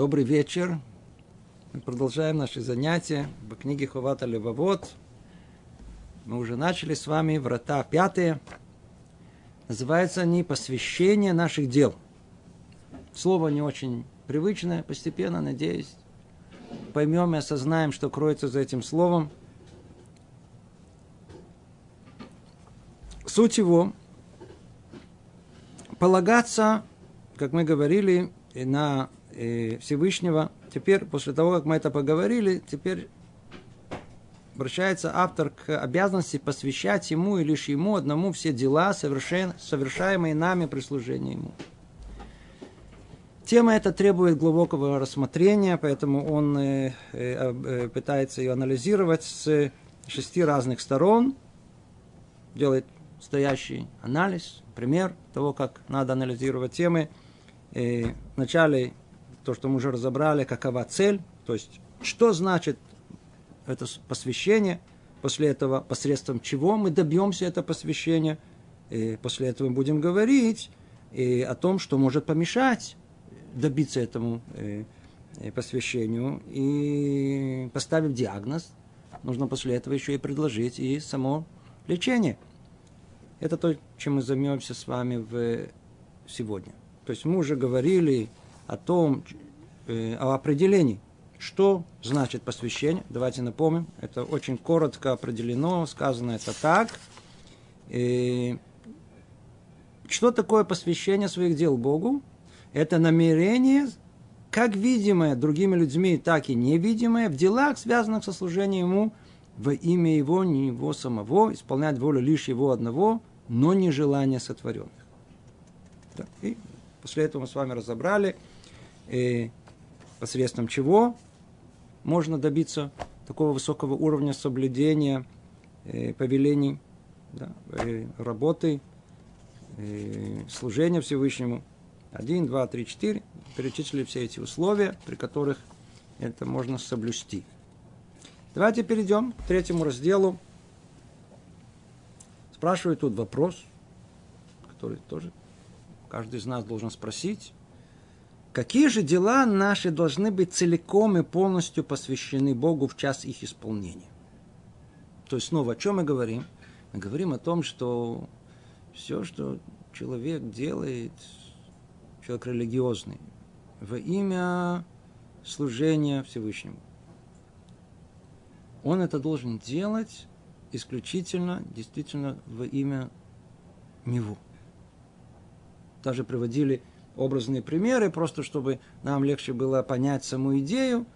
Добрый вечер. Мы продолжаем наши занятия в книге Хувата Левовод. Мы уже начали с вами врата пятые. Называются они «Посвящение наших дел». Слово не очень привычное, постепенно, надеюсь, поймем и осознаем, что кроется за этим словом. Суть его – полагаться, как мы говорили, на Всевышнего. Теперь, после того, как мы это поговорили, теперь обращается автор к обязанности посвящать ему и лишь ему одному все дела, совершаемые нами при служении ему. Тема эта требует глубокого рассмотрения, поэтому он э, э, э, пытается ее анализировать с шести разных сторон, делает стоящий анализ, пример того, как надо анализировать темы. И вначале то, что мы уже разобрали, какова цель, то есть что значит это посвящение, после этого посредством чего мы добьемся это посвящения, и после этого мы будем говорить и о том, что может помешать добиться этому э, э, посвящению и поставив диагноз, нужно после этого еще и предложить и само лечение. Это то, чем мы займемся с вами в сегодня. То есть мы уже говорили о том, э, о определении, что значит посвящение. Давайте напомним, это очень коротко определено, сказано это так. И что такое посвящение своих дел Богу? Это намерение, как видимое другими людьми, так и невидимое, в делах, связанных со служением Ему, во имя Его, не Его самого, исполнять волю лишь Его одного, но не желание сотворенных. Да. И после этого мы с вами разобрали – и посредством чего можно добиться такого высокого уровня соблюдения э, повелений, да, э, работы, э, служения Всевышнему. Один, два, три, четыре. Перечислили все эти условия, при которых это можно соблюсти. Давайте перейдем к третьему разделу. Спрашиваю тут вопрос, который тоже каждый из нас должен спросить. Какие же дела наши должны быть целиком и полностью посвящены Богу в час их исполнения? То есть снова о чем мы говорим? Мы говорим о том, что все, что человек делает, человек религиозный, во имя служения Всевышнему. Он это должен делать исключительно, действительно, во имя Него. Даже приводили образные примеры, просто чтобы нам легче было понять саму идею.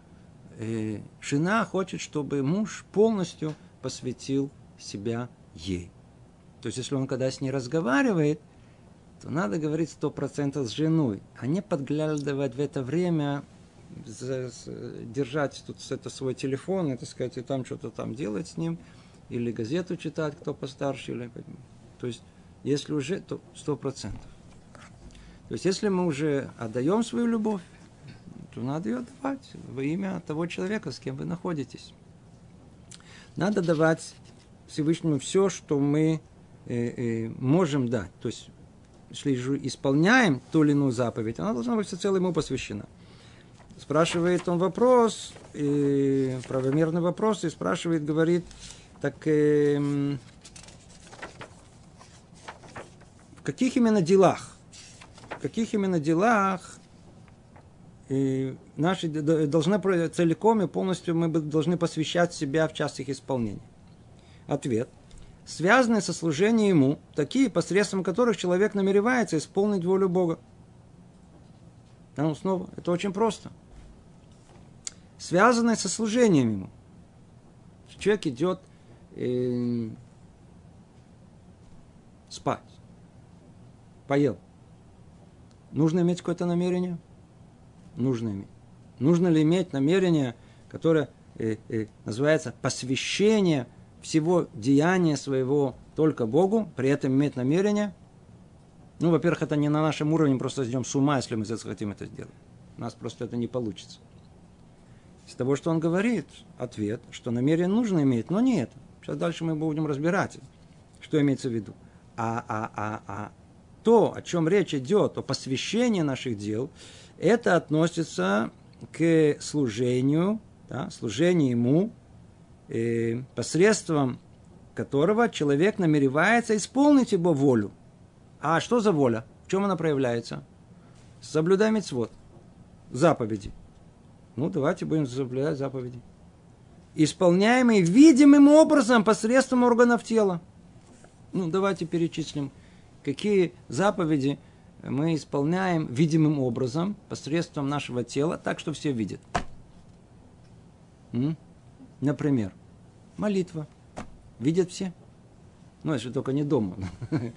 И жена хочет, чтобы муж полностью посвятил себя ей. То есть, если он когда с ней разговаривает, то надо говорить сто процентов с женой, а не подглядывать в это время, держать тут это свой телефон, так сказать, и там что-то там делать с ним, или газету читать, кто постарше. Или... То есть, если уже, то сто процентов. То есть, если мы уже отдаем свою любовь, то надо ее отдавать во имя того человека, с кем вы находитесь. Надо давать Всевышнему все, что мы э, э, можем дать. То есть, если же исполняем ту или иную заповедь, она должна быть всецело ему посвящена. Спрашивает он вопрос, и, правомерный вопрос, и спрашивает, говорит, так э, в каких именно делах каких именно делах и наши должны целиком и полностью мы должны посвящать себя в час их исполнения? Ответ. Связанные со служением Ему, такие, посредством которых человек намеревается исполнить волю Бога. Ну, снова, это очень просто. Связанные со служением Ему. Человек идет э, спать. Поел. Нужно иметь какое-то намерение? Нужно иметь. Нужно ли иметь намерение, которое э, э, называется посвящение всего деяния своего только Богу, при этом иметь намерение? Ну, во-первых, это не на нашем уровне, просто идем с ума, если мы захотим это сделать. У нас просто это не получится. Из того, что он говорит, ответ, что намерение нужно иметь, но не это. Сейчас дальше мы будем разбирать, что имеется в виду. А, а, а, а то, о чем речь идет, о посвящении наших дел, это относится к служению, да, служению ему, э, посредством которого человек намеревается исполнить его волю. А что за воля? В чем она проявляется? Соблюдай мецвод, заповеди. Ну, давайте будем соблюдать заповеди. Исполняемые видимым образом посредством органов тела. Ну, давайте перечислим, какие заповеди мы исполняем видимым образом посредством нашего тела, так что все видят. М? Например, молитва. Видят все? Ну, если только не дома.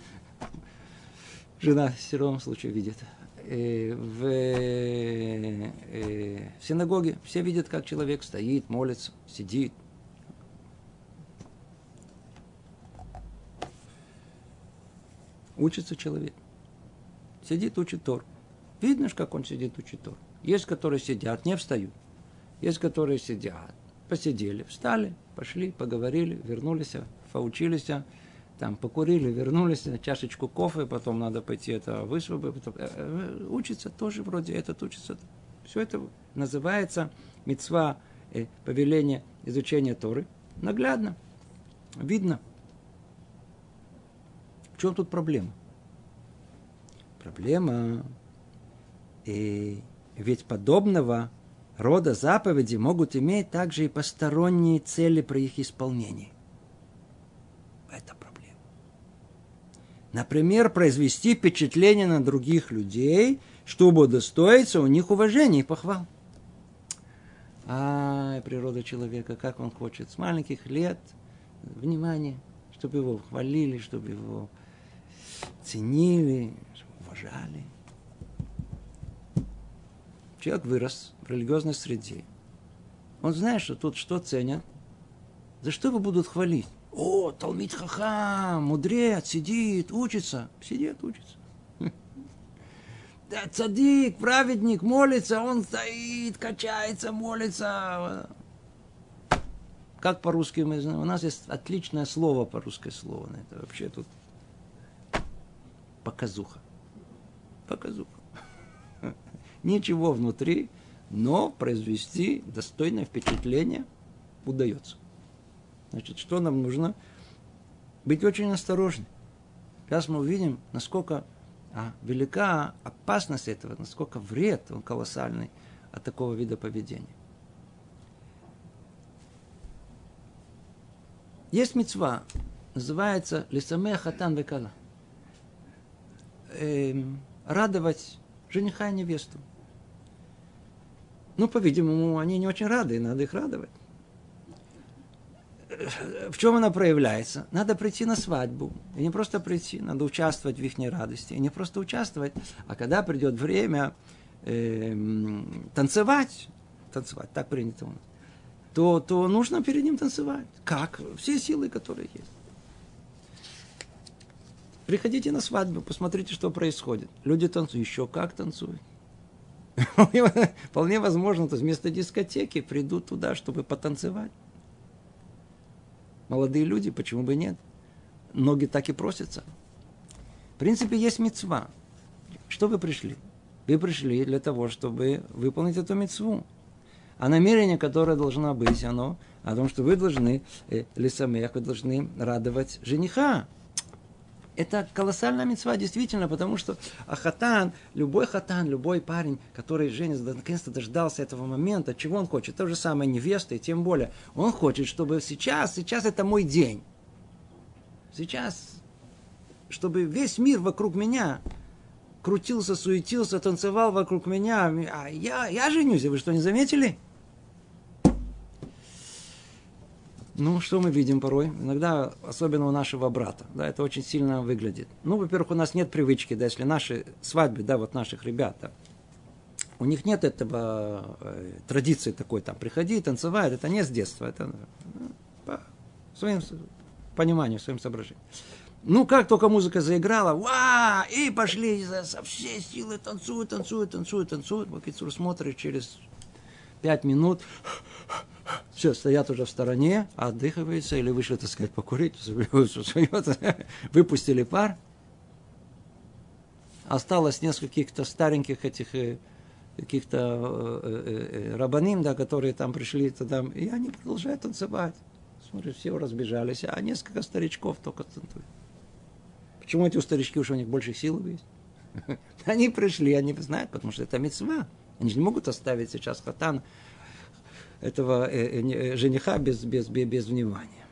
Жена в любом случае видит. Э, в, э, в синагоге все видят, как человек стоит, молится, сидит. Учится человек. Сидит, учит Тор. Видно, как он сидит, учит Тор. Есть, которые сидят, не встают. Есть, которые сидят, посидели, встали, пошли, поговорили, вернулись, поучились, там покурили, вернулись, чашечку кофе, потом надо пойти это высвободить, э, э, учиться тоже вроде этот учится. Все это называется мецва э, повеление изучения Торы. Наглядно, видно. В чем тут проблема? Проблема, и ведь подобного рода заповеди могут иметь также и посторонние цели при их исполнении. Это проблема. Например, произвести впечатление на других людей, чтобы удостоиться у них уважения и похвал. А, природа человека, как он хочет, с маленьких лет, внимание, чтобы его хвалили, чтобы его ценили, уважали – человек вырос в религиозной среде. Он знает, что тут что ценят. За что его будут хвалить? О, Талмит Хахам, мудрец, сидит, учится. Сидит, учится. Да, цадик, праведник, молится, он стоит, качается, молится. Как по-русски мы знаем? У нас есть отличное слово по-русски слово. Это вообще тут показуха. Показуха ничего внутри, но произвести достойное впечатление удается. Значит, что нам нужно? Быть очень осторожны. Сейчас мы увидим, насколько а, велика опасность этого, насколько вред он колоссальный от такого вида поведения. Есть мецва, называется Лисаме Хатан Векала. Эм, радовать жениха и невесту. Ну, по-видимому, они не очень рады, надо их радовать. В чем она проявляется? Надо прийти на свадьбу. И не просто прийти, надо участвовать в их радости. И не просто участвовать, а когда придет время э, танцевать, танцевать, так принято у нас, то, то нужно перед ним танцевать. Как? Все силы, которые есть. Приходите на свадьбу, посмотрите, что происходит. Люди танцуют. Еще как танцуют. Вполне возможно, то есть вместо дискотеки придут туда, чтобы потанцевать. Молодые люди, почему бы нет? Ноги так и просятся. В принципе, есть мецва. Что вы пришли? Вы пришли для того, чтобы выполнить эту мецву. А намерение, которое должно быть, оно о том, что вы должны, э, лесамех, вы должны радовать жениха это колоссальная мецва, действительно, потому что хатан, любой хатан, любой парень, который женится, наконец-то дождался этого момента, чего он хочет? То же самое невеста, и тем более. Он хочет, чтобы сейчас, сейчас это мой день. Сейчас, чтобы весь мир вокруг меня крутился, суетился, танцевал вокруг меня. А я, я женюсь, вы что, не заметили? Ну, что мы видим порой? Иногда, особенно у нашего брата, да, это очень сильно выглядит. Ну, во-первых, у нас нет привычки, да, если наши свадьбы, да, вот наших ребят, да, у них нет этого э, традиции такой, там, приходи, танцевать, это не с детства, это ну, по своим пониманию, своим соображениям. Ну, как только музыка заиграла, ва, и пошли со всей силы танцуют, танцуют, танцуют, танцуют. Бакицур смотрит через пять минут, все, стоят уже в стороне, отдыхаются или вышли, так сказать, покурить, выпустили пар. Осталось несколько стареньких этих э, каких-то э, рабаним, да, которые там пришли туда, и они продолжают танцевать. Смотришь, все разбежались, а несколько старичков только танцуют. Почему эти старички уже у них больше силы есть? Они пришли, они знают, потому что это мецва. Они же не могут оставить сейчас хатан этого э, э, жениха без, без, без, внимания.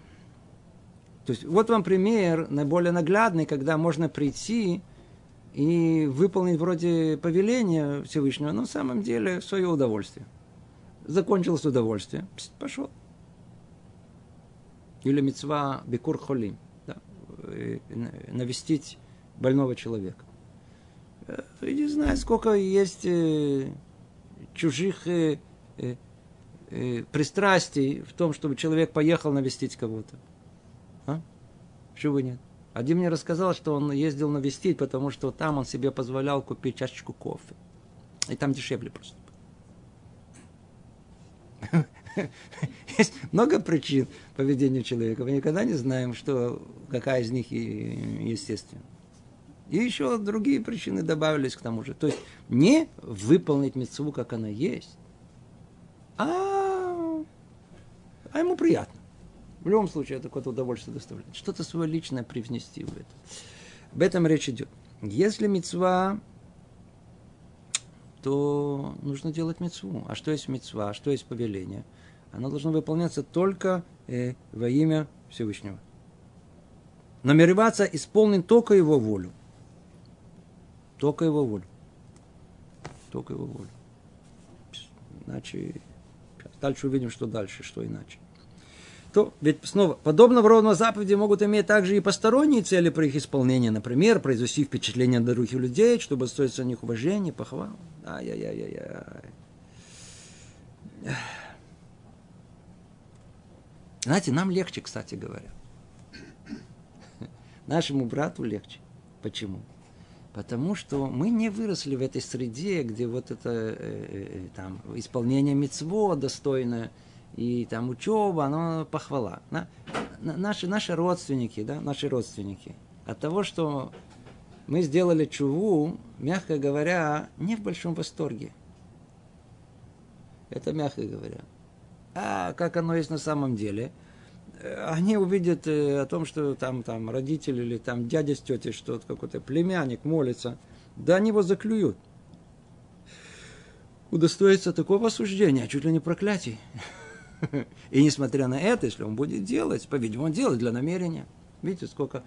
То есть вот вам пример наиболее наглядный, когда можно прийти и выполнить вроде повеления Всевышнего, но на самом деле свое удовольствие. Закончилось удовольствие, пошел. Или мецва бекур холим, да, э, навестить больного человека. Не знаю, сколько есть чужих э, пристрастий в том, чтобы человек поехал навестить кого-то. А? Почему нет? Один мне рассказал, что он ездил навестить, потому что там он себе позволял купить чашечку кофе. И там дешевле просто. Есть много причин поведения человека. Мы никогда не знаем, что, какая из них естественна. И еще другие причины добавились к тому же. То есть не выполнить мецву, как она есть, а, а ему приятно. В любом случае, это какое-то удовольствие доставляет. Что-то свое личное привнести в это. Об этом речь идет. Если мецва, то нужно делать мецву. А что есть мецва? Что есть повеление? Оно должно выполняться только э, во имя Всевышнего. Намереваться исполнить только его волю. Только его волю. Только его волю. Иначе Дальше увидим, что дальше, что иначе. То, ведь снова, подобного рода заповеди могут иметь также и посторонние цели при их исполнении. Например, произвести впечатление на других людей, чтобы стоить за них уважение, похвал. Ай-яй-яй-яй. Знаете, нам легче, кстати говоря. Нашему брату легче. Почему? Потому что мы не выросли в этой среде, где вот это э, э, там, исполнение мецво достойное, и там учеба, оно похвала. На, на, наши, наши родственники, да, наши родственники, от того, что мы сделали чуву, мягко говоря, не в большом восторге. Это мягко говоря. А как оно есть на самом деле – они увидят э, о том, что там, там родители или там дядя с тетей, что какой-то племянник молится, да они его заклюют. Удостоится такого осуждения, чуть ли не проклятий. И несмотря на это, если он будет делать, по-видимому, он делает для намерения. Видите, сколько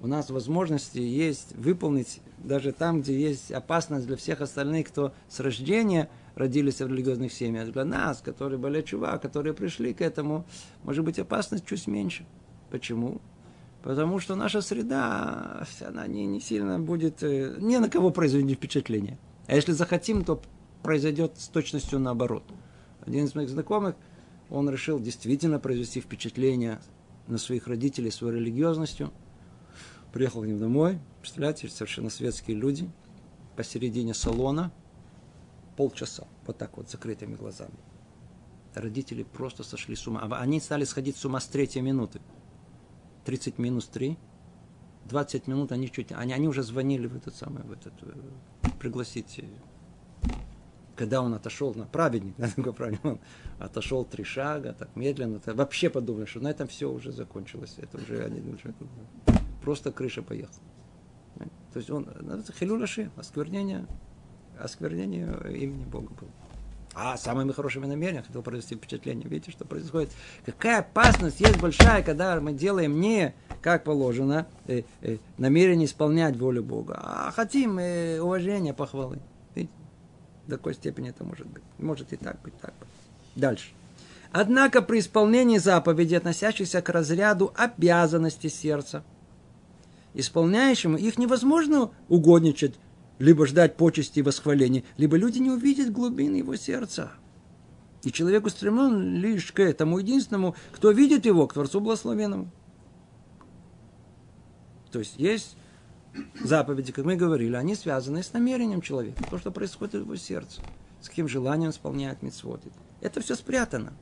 у нас возможности есть выполнить даже там, где есть опасность для всех остальных, кто с рождения – родились в религиозных семьях. Для нас, которые были чува, которые пришли к этому, может быть опасность чуть меньше. Почему? Потому что наша среда, она не, не сильно будет, э, ни на кого произведет впечатление. А если захотим, то произойдет с точностью наоборот. Один из моих знакомых, он решил действительно произвести впечатление на своих родителей своей религиозностью. Приехал к ним домой, представляете, совершенно светские люди, посередине салона – полчаса, вот так вот, закрытыми глазами. Родители просто сошли с ума. А они стали сходить с ума с третьей минуты. 30 минус 3, 20 минут они чуть... Они, они уже звонили в этот самый, в этот, э, пригласить. Э, когда он отошел, на праведник, на такой праведник, он отошел три шага, так медленно, так, вообще подумали, что на этом все уже закончилось. Это уже они уже просто крыша поехала. То есть он, ну, это хилюлаши, осквернение осквернение имени Бога было. А самыми хорошими намерениями хотел произвести впечатление. Видите, что происходит? Какая опасность есть большая, когда мы делаем не как положено э, э, намерение исполнять волю Бога, а хотим э, уважения, похвалы. Видите? До какой степени это может быть? Может и так быть, так быть. Дальше. Однако при исполнении заповедей, относящихся к разряду обязанностей сердца, исполняющему их невозможно угодничать либо ждать почести и восхваления, либо люди не увидят глубины его сердца. И человек устремлен лишь к этому единственному, кто видит его, к Творцу Благословенному. То есть есть заповеди, как мы говорили, они связаны с намерением человека, то, что происходит в его сердце, с каким желанием исполняет митцвоты. Это все спрятано.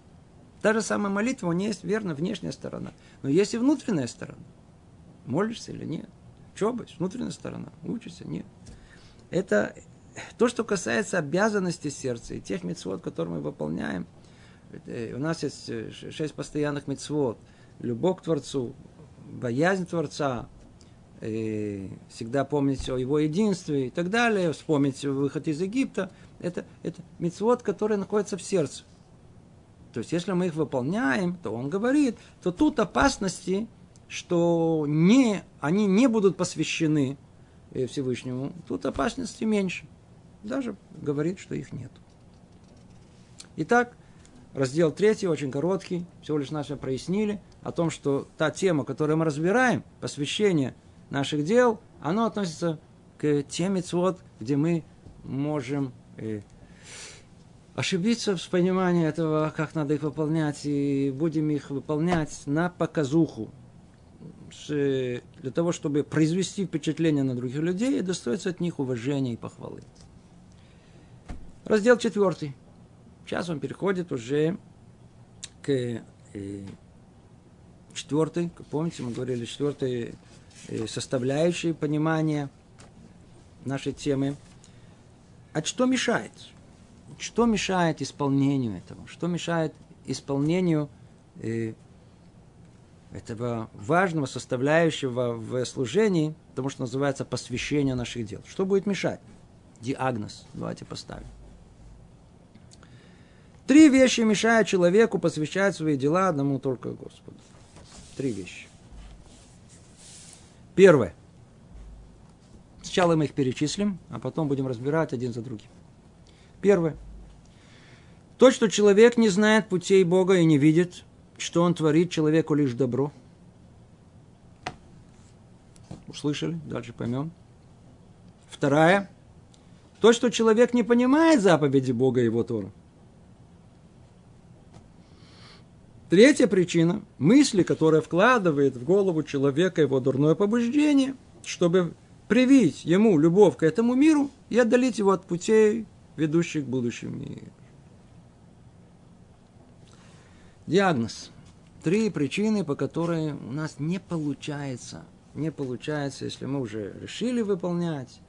Та же самая молитва, у нее есть верно внешняя сторона, но есть и внутренняя сторона. Молишься или нет? Что быть? Внутренняя сторона. Учишься? Нет. Это то, что касается обязанностей сердца и тех мецвод, которые мы выполняем, у нас есть шесть постоянных мецвод. Любовь к Творцу, боязнь Творца, всегда помнить о его единстве и так далее, вспомнить выход из Египта. Это, это мецвод, который находится в сердце. То есть, если мы их выполняем, то он говорит, то тут опасности, что не, они не будут посвящены Всевышнему, тут опасности меньше. Даже говорит, что их нет. Итак, раздел третий, очень короткий, всего лишь нас прояснили о том, что та тема, которую мы разбираем, посвящение – наших дел, оно относится к тем мецвод, где мы можем э, ошибиться в понимании этого, как надо их выполнять, и будем их выполнять на показуху, для того, чтобы произвести впечатление на других людей и достоиться от них уважения и похвалы. Раздел четвертый. Сейчас он переходит уже к э, четвертой, как помните, мы говорили, четвертой Э, составляющие понимания нашей темы. А что мешает? Что мешает исполнению этого? Что мешает исполнению э, этого важного составляющего в служении, потому что называется посвящение наших дел. Что будет мешать? Диагноз. Давайте поставим. Три вещи мешают человеку посвящать свои дела одному только Господу. Три вещи. Первое. Сначала мы их перечислим, а потом будем разбирать один за другим. Первое. То, что человек не знает путей Бога и не видит, что он творит человеку лишь добро. Услышали? Дальше поймем. Вторая. То, что человек не понимает заповеди Бога и его Тора. Третья причина – мысли, которые вкладывает в голову человека его дурное побуждение, чтобы привить ему любовь к этому миру и отдалить его от путей, ведущих к будущему миру. Диагноз. Три причины, по которой у нас не получается, не получается, если мы уже решили выполнять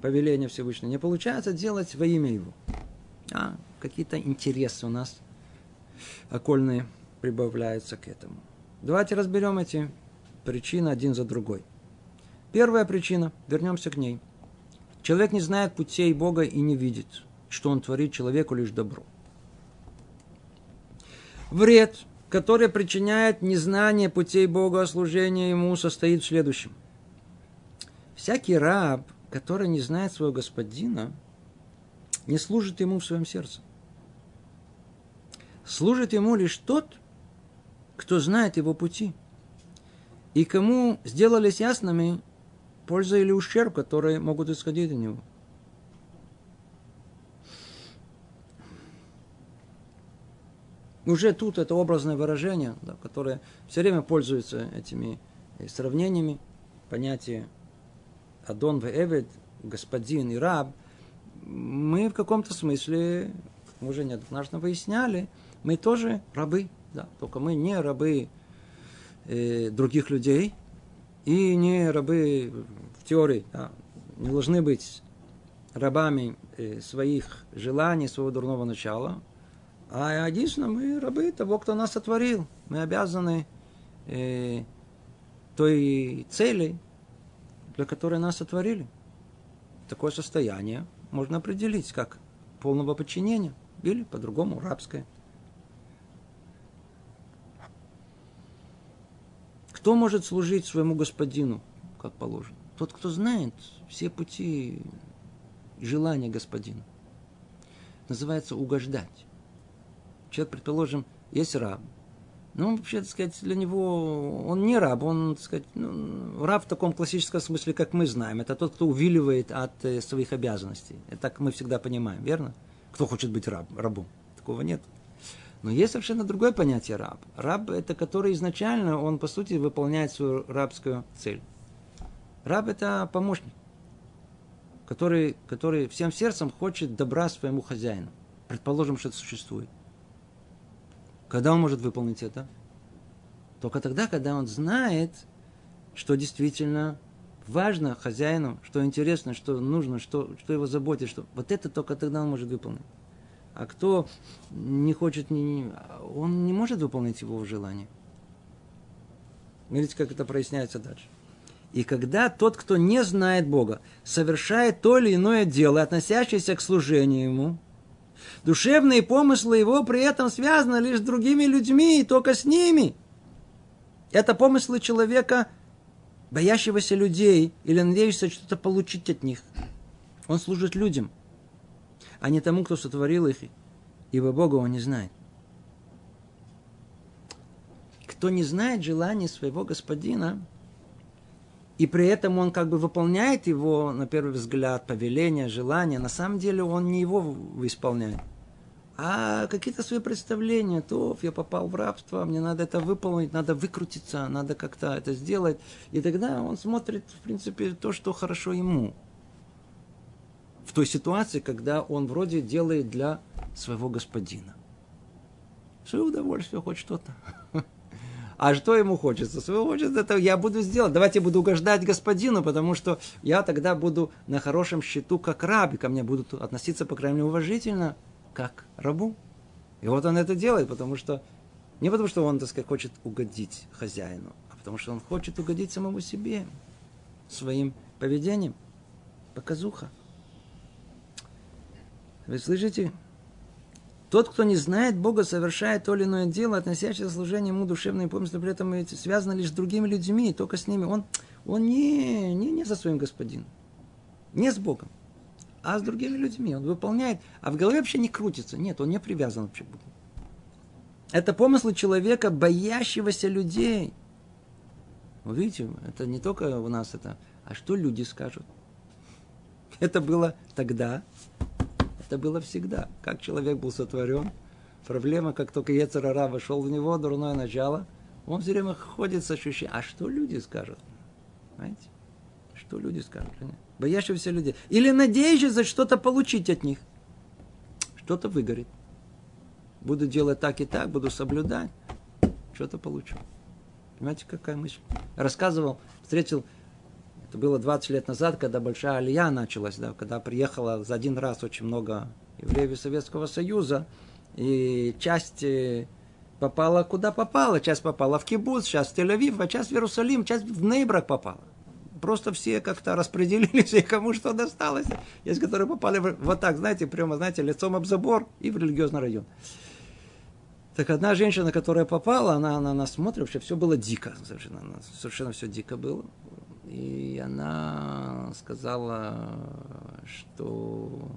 повеление Всевышнего, не получается делать во имя Его. А, какие-то интересы у нас окольные – прибавляется к этому. Давайте разберем эти причины один за другой. Первая причина, вернемся к ней. Человек не знает путей Бога и не видит, что он творит человеку лишь добро. Вред, который причиняет незнание путей Бога, а служение Ему, состоит в следующем. Всякий раб, который не знает своего господина, не служит ему в своем сердце. Служит ему лишь тот, кто знает его пути, и кому сделались ясными польза или ущерб, которые могут исходить от него. Уже тут это образное выражение, да, которое все время пользуется этими сравнениями, понятие Адон в Эвед, господин и раб, мы в каком-то смысле, мы уже неоднократно выясняли, мы тоже рабы – да, только мы не рабы э, других людей и не рабы в теории. Да, не должны быть рабами э, своих желаний, своего дурного начала. А единственное, мы рабы того, кто нас сотворил. Мы обязаны э, той цели, для которой нас сотворили. Такое состояние можно определить как полного подчинения или по-другому рабское. Кто может служить своему господину, как положено? Тот, кто знает все пути желания господина. Называется угождать. Человек, предположим, есть раб. Ну, вообще, так сказать, для него он не раб, он, так сказать, ну, раб в таком классическом смысле, как мы знаем. Это тот, кто увиливает от э, своих обязанностей. Это так мы всегда понимаем, верно? Кто хочет быть раб, рабом? Такого нет. Но есть совершенно другое понятие раб. Раб – это который изначально, он по сути выполняет свою рабскую цель. Раб – это помощник, который, который всем сердцем хочет добра своему хозяину. Предположим, что это существует. Когда он может выполнить это? Только тогда, когда он знает, что действительно важно хозяину, что интересно, что нужно, что, что его заботит, что вот это только тогда он может выполнить. А кто не хочет, не, он не может выполнить его желание. Видите, как это проясняется дальше. И когда тот, кто не знает Бога, совершает то или иное дело, относящееся к служению Ему, душевные помыслы его при этом связаны лишь с другими людьми, и только с ними. Это помыслы человека, боящегося людей или надеющегося что-то получить от них. Он служит людям, а не тому, кто сотворил их, ибо Бога он не знает. Кто не знает желаний своего господина, и при этом он как бы выполняет его, на первый взгляд, повеление, желание, на самом деле он не его исполняет, а какие-то свои представления, то я попал в рабство, мне надо это выполнить, надо выкрутиться, надо как-то это сделать. И тогда он смотрит, в принципе, то, что хорошо ему. В той ситуации, когда он вроде делает для своего господина. Свое удовольствие, хоть что-то. А что ему хочется? Своего хочется, это я буду сделать. Давайте я буду угождать господину, потому что я тогда буду на хорошем счету как раб, и ко мне будут относиться, по крайней мере, уважительно как рабу. И вот он это делает, потому что не потому, что он, так сказать, хочет угодить хозяину, а потому что он хочет угодить самому себе своим поведением. Показуха. Вы слышите? Тот, кто не знает Бога, совершает то или иное дело, относящееся к служению ему душевные помыслы, при этом связано лишь с другими людьми, только с ними. Он, он не, не, не со своим господином, не с Богом а с другими людьми. Он выполняет, а в голове вообще не крутится. Нет, он не привязан вообще к Богу. Это помыслы человека, боящегося людей. Вы видите, это не только у нас это, а что люди скажут. Это было тогда, это было всегда. Как человек был сотворен, проблема, как только Ецарара вошел в него, дурное начало, он все время ходит с ощущением, а что люди скажут? Знаете? Что люди скажут? боящегося людей. Или надеющийся что-то получить от них. Что-то выгорит. Буду делать так и так, буду соблюдать. Что-то получу. Понимаете, какая мысль? Рассказывал, встретил, это было 20 лет назад, когда большая алия началась, да, когда приехало за один раз очень много евреев Советского Союза, и часть э, попала куда попала. Часть попала в Кибуц, часть в Тель-Авив, а часть в Иерусалим, часть в Нейбрак попала просто все как-то распределились, и кому что досталось. Есть, которые попали вот так, знаете, прямо, знаете, лицом об забор и в религиозный район. Так одна женщина, которая попала, она, она нас смотрит, вообще все было дико, совершенно, совершенно все дико было. И она сказала, что,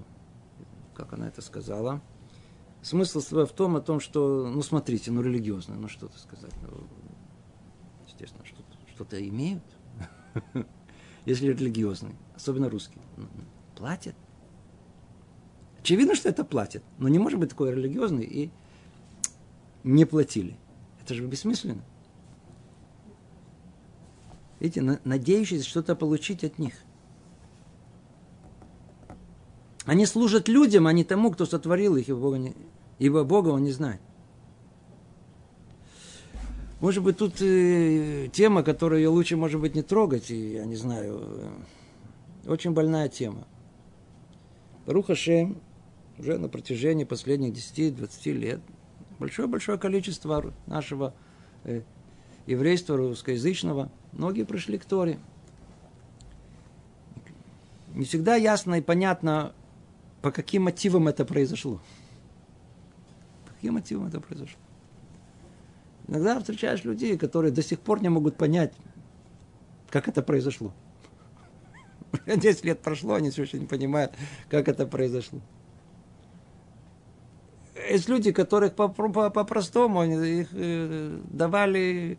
как она это сказала, смысл в том, о том, что, ну смотрите, ну религиозно, ну что-то сказать, ну, естественно, что-то, что-то имеют. если религиозный, особенно русский, платят. Очевидно, что это платят, но не может быть такой религиозный и не платили. Это же бессмысленно. Видите, надеющиеся что-то получить от них. Они служат людям, а не тому, кто сотворил их, ибо Бога, не, ибо Бога он не знает. Может быть, тут э, тема, которую лучше, может быть, не трогать, и, я не знаю, э, очень больная тема. Руха Шем уже на протяжении последних 10-20 лет большое-большое количество нашего э, еврейства русскоязычного, многие пришли к Торе. Не всегда ясно и понятно, по каким мотивам это произошло. По каким мотивам это произошло. Иногда встречаешь людей, которые до сих пор не могут понять, как это произошло. Десять лет прошло, они все еще не понимают, как это произошло. Есть люди, которых по-простому по, по, их э, давали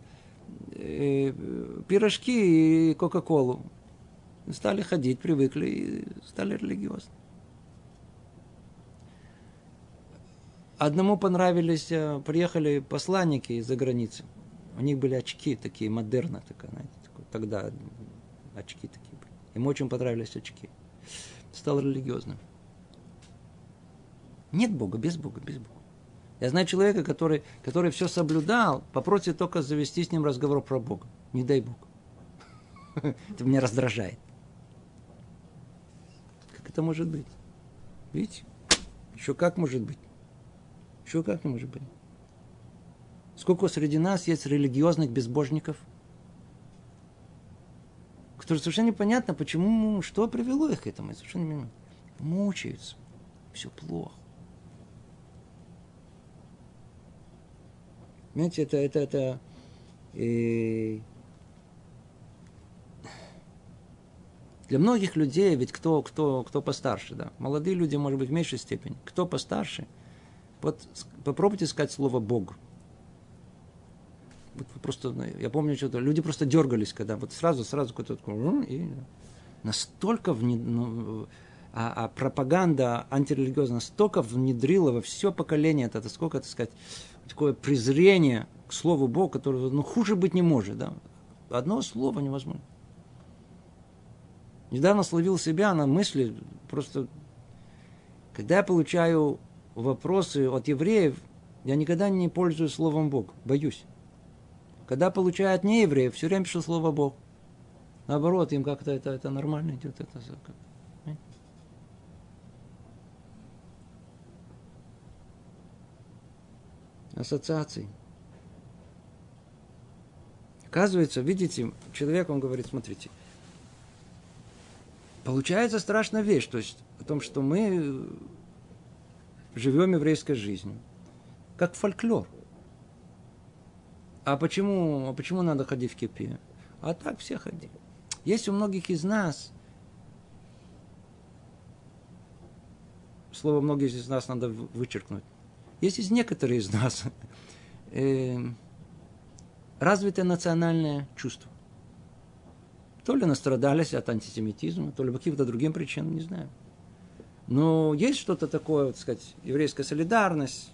пирожки и Кока-Колу. Стали ходить, привыкли и стали религиозны. Одному понравились, э, приехали посланники из-за границы. У них были очки такие, модерна такая, знаете, такой, тогда очки такие были. Им очень понравились очки. Стал религиозным. Нет Бога, без Бога, без Бога. Я знаю человека, который, который все соблюдал, попросит только завести с ним разговор про Бога. Не дай Бог. Это меня раздражает. Как это может быть? Видите? Еще как может быть? Еще как не может быть? Сколько среди нас есть религиозных безбожников, которые совершенно непонятно, почему, что привело их к этому. Совершенно не понимаю. Мучаются. Все плохо. Понимаете, это, это, это и для многих людей, ведь кто, кто, кто постарше, да, молодые люди, может быть, в меньшей степени, кто постарше, вот попробуйте сказать слово Бог. Вот просто, я помню, что-то, люди просто дергались, когда вот сразу, сразу кто-то такой, и настолько внед... ну, а, а пропаганда антирелигиозная настолько внедрила во все поколение это, это сколько, так сказать, такое презрение к слову Бог, которое ну, хуже быть не может. Да? Одно слово невозможно. Недавно словил себя на мысли, просто, когда я получаю вопросы от евреев, я никогда не пользуюсь словом Бог, боюсь. Когда получаю от неевреев, все время пишу слово Бог. Наоборот, им как-то это, это нормально идет. Это, как, ассоциаций. Оказывается, видите, человек, он говорит, смотрите, получается страшная вещь, то есть о том, что мы живем еврейской жизнью, как фольклор. А почему, а почему надо ходить в кипе? А так все ходили. Есть у многих из нас, слово многих из нас надо вычеркнуть, есть из некоторых из нас э, развитое национальное чувство. То ли настрадались от антисемитизма, то ли по каким-то другим причинам, не знаю. Но есть что-то такое, вот сказать, еврейская солидарность.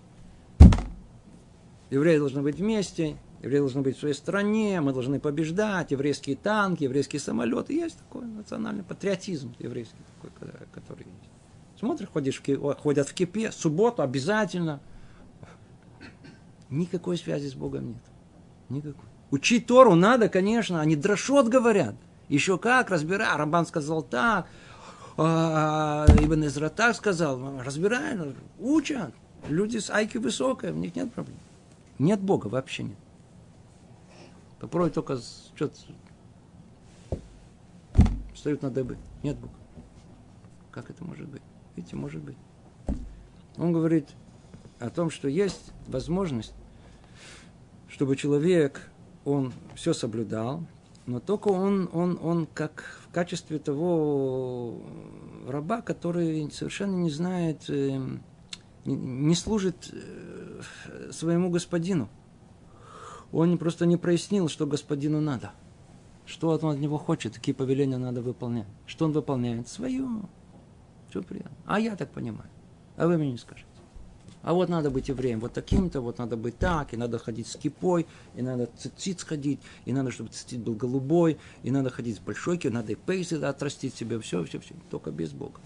Евреи должны быть вместе, евреи должны быть в своей стране, мы должны побеждать, еврейские танки, еврейские самолеты. Есть такой национальный патриотизм еврейский, такой, который есть. Смотришь, ходишь ходят в кипе, субботу обязательно – Никакой связи с Богом нет. Никакой. Учить Тору надо, конечно, они дрошот говорят. Еще как, разбирай. Рамбан сказал так, а, Ибн Изра так сказал. Разбирай, учат. Люди с айки высокой, у них нет проблем. Нет Бога, вообще нет. Попробуй только что-то встают на дыбы. Нет Бога. Как это может быть? Видите, может быть. Он говорит о том, что есть возможность чтобы человек, он все соблюдал, но только он, он, он как в качестве того раба, который совершенно не знает, э, не служит э, своему господину. Он просто не прояснил, что господину надо. Что он от него хочет, какие повеления надо выполнять. Что он выполняет? Свое. Все приятно. А я так понимаю. А вы мне не скажете. А вот надо быть евреем вот таким-то, вот надо быть так, и надо ходить с кипой, и надо цицит ходить, и надо, чтобы цицит был голубой, и надо ходить с большой кипой, надо и пейсы отрастить себе, все, все, все, только без Бога.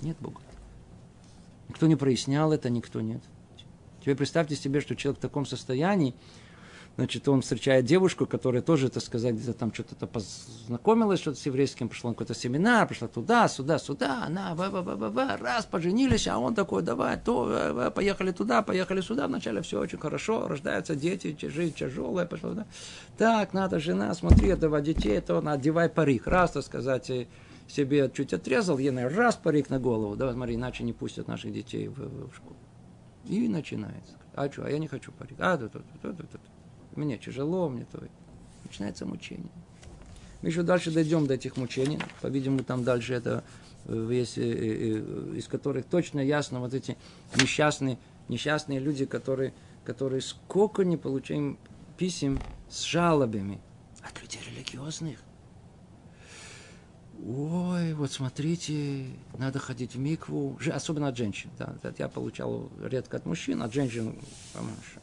Нет Бога. Никто не прояснял это, никто нет. Теперь представьте себе, что человек в таком состоянии, Значит, он встречает девушку, которая тоже, так сказать, где-то там что-то познакомилась что-то с еврейским, пошла на какой-то семинар, пошла туда, сюда, сюда, она, ба ба раз, поженились, а он такой, давай, то, поехали туда, поехали сюда, вначале все очень хорошо, рождаются дети, жизнь тяжелая, пошла туда. Так, надо, жена, смотри, давай детей, то одевай парик, раз, так сказать, себе чуть отрезал, ей раз парик на голову, давай, смотри, иначе не пустят наших детей в, в школу. И начинается. А что, а я не хочу парик. А, да, да, да, да, да мне тяжело, мне то. Начинается мучение. Мы еще дальше дойдем до этих мучений. По-видимому, там дальше это э, есть, э, э, из которых точно ясно вот эти несчастные, несчастные люди, которые, которые сколько не получаем писем с жалобами от людей религиозных. Ой, вот смотрите, надо ходить в микву, особенно от женщин. Да, я получал редко от мужчин, от женщин, помашь.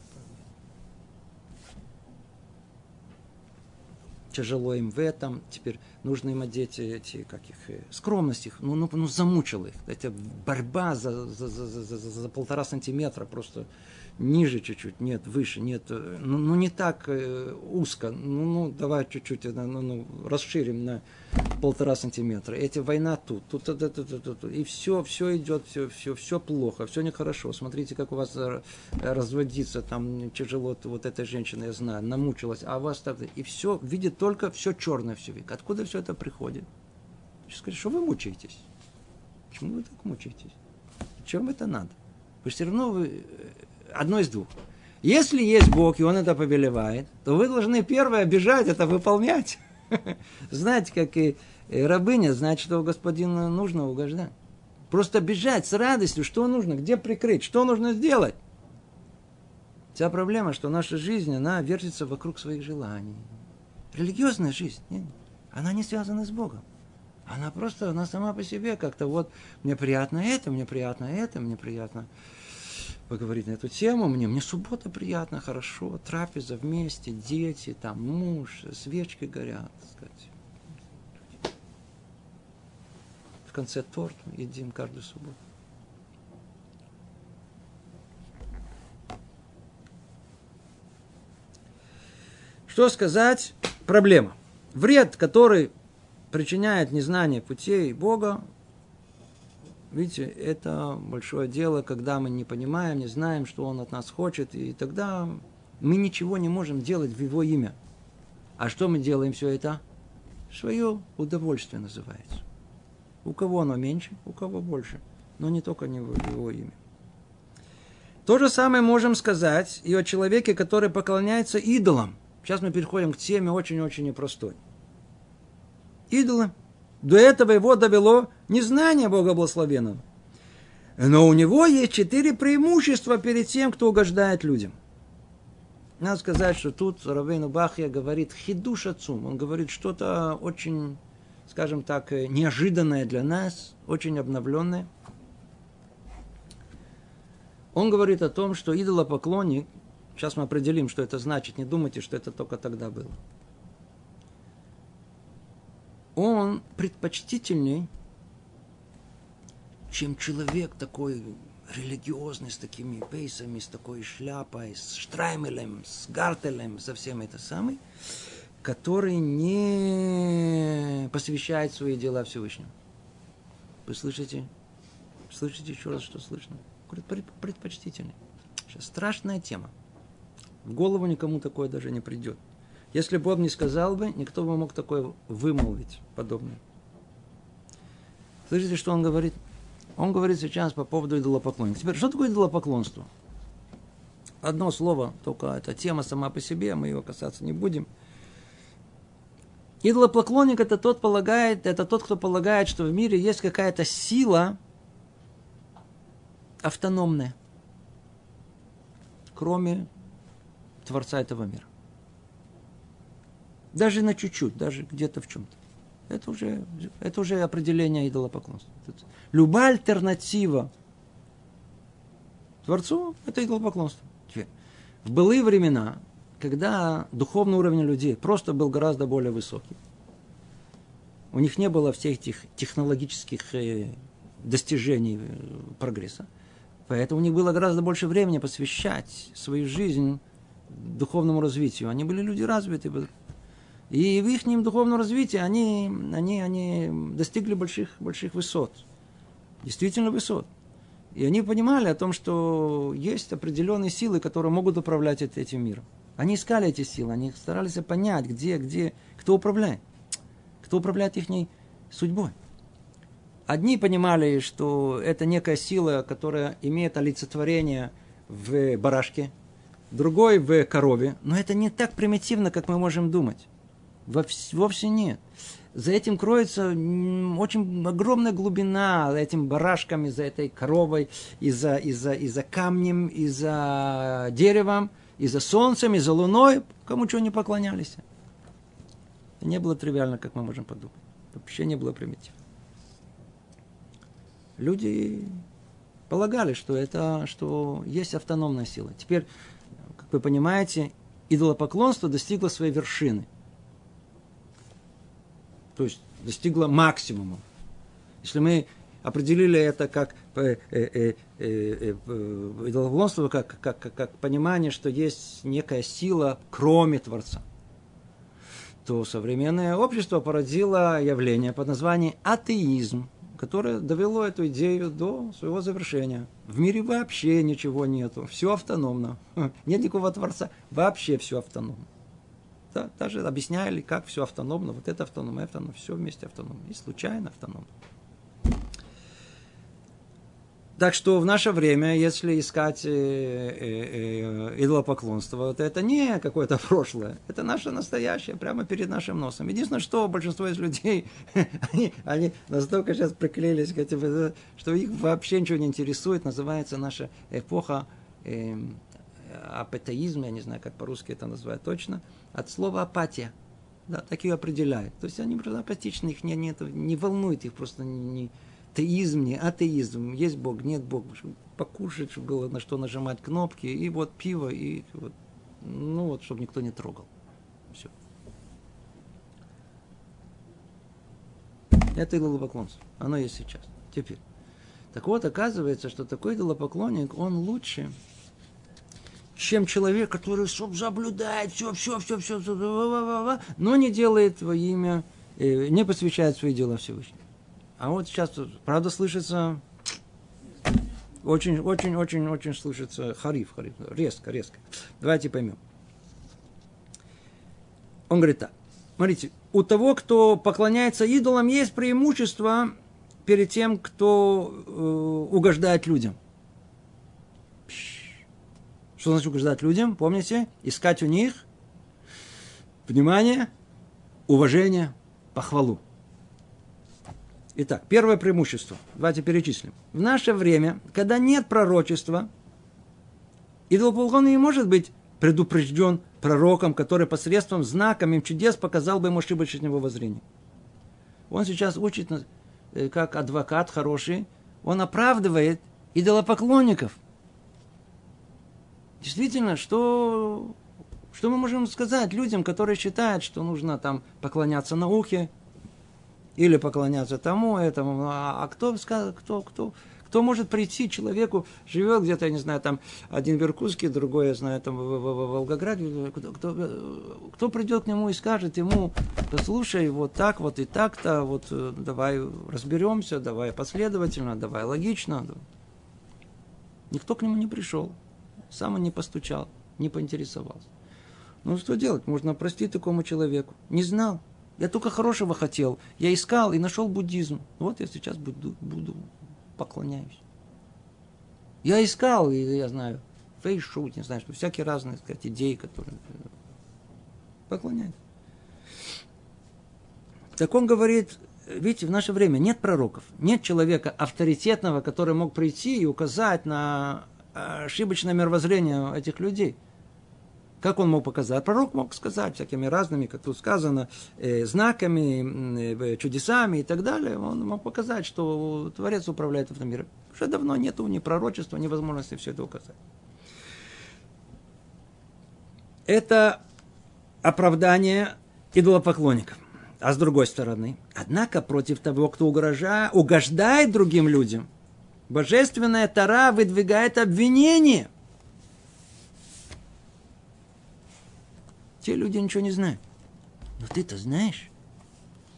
Тяжело им в этом, теперь нужно им одеть эти, как их, э, скромность их, ну, ну, ну замучил их. Это борьба за, за, за, за, за, за полтора сантиметра просто ниже чуть-чуть, нет, выше, нет, э, ну, ну не так э, узко, ну, ну давай чуть-чуть, ну, ну, расширим на полтора сантиметра. Эти война тут, тут, тут, тут, тут, тут, и все, все идет, все, все, все плохо, все нехорошо. Смотрите, как у вас э, разводиться там тяжело, вот эта женщина, я знаю, намучилась, а у вас так, и все, видит только все черное все видит. Откуда все это приходит? Скажите, что вы мучаетесь? Почему вы так мучаетесь? Чем это надо? Вы все равно вы одно из двух. Если есть Бог, и Он это повелевает, то вы должны первое бежать, это выполнять. Знаете, как и рабыня знает, что господину нужно угождать. Просто бежать с радостью, что нужно, где прикрыть, что нужно сделать. Вся проблема, что наша жизнь, она вертится вокруг своих желаний. Религиозная жизнь, нет, она не связана с Богом. Она просто, она сама по себе как-то вот, мне приятно это, мне приятно это, мне приятно поговорить на эту тему. Мне, мне суббота приятно, хорошо, трапеза вместе, дети, там муж, свечки горят, так сказать. В конце торт едим каждую субботу. Что сказать? Проблема. Вред, который причиняет незнание путей Бога, Видите, это большое дело, когда мы не понимаем, не знаем, что Он от нас хочет, и тогда мы ничего не можем делать в Его имя. А что мы делаем все это? Свое удовольствие называется. У кого оно меньше, у кого больше. Но не только не в Его имя. То же самое можем сказать и о человеке, который поклоняется идолам. Сейчас мы переходим к теме очень-очень непростой. Идолы – до этого его довело незнание Бога Благословенного. Но у него есть четыре преимущества перед тем, кто угождает людям. Надо сказать, что тут Равейну Бахья говорит хидуш отцум. Он говорит что-то очень, скажем так, неожиданное для нас, очень обновленное. Он говорит о том, что идолопоклонник, сейчас мы определим, что это значит, не думайте, что это только тогда было – он предпочтительней, чем человек такой религиозный, с такими пейсами, с такой шляпой, с штраймелем, с гартелем, со всем это самый, который не посвящает свои дела Всевышнему. Вы слышите? Слышите еще раз, что слышно? Предпочтительный. Сейчас страшная тема. В голову никому такое даже не придет. Если Бог не сказал бы, никто бы мог такое вымолвить подобное. Слышите, что он говорит? Он говорит сейчас по поводу идолопоклонства. Теперь, что такое идолопоклонство? Одно слово, только эта тема сама по себе, мы его касаться не будем. Идолопоклонник это тот полагает, это тот, кто полагает, что в мире есть какая-то сила автономная, кроме Творца этого мира. Даже на чуть-чуть, даже где-то в чем-то. Это уже, это уже определение идолопоклонства. Любая альтернатива Творцу – это идолопоклонство. В былые времена, когда духовный уровень людей просто был гораздо более высокий, у них не было всех этих технологических э, достижений э, прогресса, поэтому у них было гораздо больше времени посвящать свою жизнь духовному развитию. Они были люди развитые, и в их духовном развитии они, они, они достигли больших, больших высот. Действительно высот. И они понимали о том, что есть определенные силы, которые могут управлять этим миром. Они искали эти силы, они старались понять, где, где, кто управляет. Кто управляет их судьбой. Одни понимали, что это некая сила, которая имеет олицетворение в барашке, другой в корове. Но это не так примитивно, как мы можем думать. Вовсе нет. За этим кроется очень огромная глубина, за этим барашками, за этой коровой, и за, и за, и за камнем, и за деревом, и за солнцем, и за луной, кому чего не поклонялись. Не было тривиально, как мы можем подумать. Вообще не было примитивно. Люди полагали, что это, что есть автономная сила. Теперь, как вы понимаете, идолопоклонство достигло своей вершины то есть достигла максимума. Если мы определили это как э, э, э, идолопоклонство, как, как, как, как понимание, что есть некая сила, кроме Творца то современное общество породило явление под названием атеизм, которое довело эту идею до своего завершения. В мире вообще ничего нету, все автономно. Нет никакого Творца, вообще все автономно. Да, даже объясняли, как все автономно, вот это автономно, это автономно, все вместе автономно. И случайно автономно. Так что в наше время, если искать э, э, э, идолопоклонство, то это не какое-то прошлое, это наше настоящее, прямо перед нашим носом. Единственное, что большинство из людей, они, они настолько сейчас приклеились к этим, что их вообще ничего не интересует, называется наша эпоха э, апатеизма, я не знаю, как по-русски это называют точно, от слова апатия. Да, так ее определяют. То есть они просто апатичны, их не, не, не волнует, их просто не, не теизм, не атеизм, есть Бог, нет Бога, покушать, было на что нажимать кнопки, и вот пиво, и вот, ну вот, чтобы никто не трогал. Все. Это идолопоклонство. Оно есть сейчас. Теперь. Так вот, оказывается, что такой идолопоклонник, он лучше, чем человек, который все соблюдает, все, все, все, все, все, но не делает во имя, э, не посвящает свои дела Всевышнему. А вот сейчас, правда, слышится очень, очень, очень, очень слышится хариф, хариф, резко, резко. Давайте поймем. Он говорит так. Смотрите, у того, кто поклоняется идолам, есть преимущество перед тем, кто э, угождает людям. Что значит угождать людям? Помните? Искать у них внимание, уважение, похвалу. Итак, первое преимущество. Давайте перечислим. В наше время, когда нет пророчества, идолополкон не может быть предупрежден пророком, который посредством знаком им чудес показал бы ему ошибочного воззрения. Он сейчас учит, э, как адвокат хороший, он оправдывает идолопоклонников. Действительно, что, что мы можем сказать людям, которые считают, что нужно там поклоняться науке, или поклоняться тому, этому. А, а кто, кто, кто, кто может прийти человеку, живет где-то, я не знаю, там один в Иркутске, другой, я знаю, там в, в, в Волгограде, кто, кто, кто придет к нему и скажет ему, слушай, вот так вот и так-то, вот э, давай разберемся, давай последовательно, давай логично. Никто к нему не пришел, сам он не постучал, не поинтересовался. Ну что делать? Можно простить такому человеку. Не знал, я только хорошего хотел. Я искал и нашел буддизм. Вот я сейчас буду, буду поклоняюсь. Я искал, и я знаю, фейшут, не знаю, что всякие разные, так сказать, идеи, которые э, поклоняются. Так он говорит, видите, в наше время нет пророков, нет человека авторитетного, который мог прийти и указать на ошибочное мировоззрение этих людей – как он мог показать? Пророк мог сказать всякими разными, как тут сказано, э, знаками, э, чудесами и так далее. Он мог показать, что Творец управляет этим миром. Уже давно нету ни пророчества, ни возможности все это указать. Это оправдание идолопоклонников. А с другой стороны, однако против того, кто угрожает, угождает другим людям, божественная Тара выдвигает обвинение – Те люди ничего не знают. Но ты-то знаешь.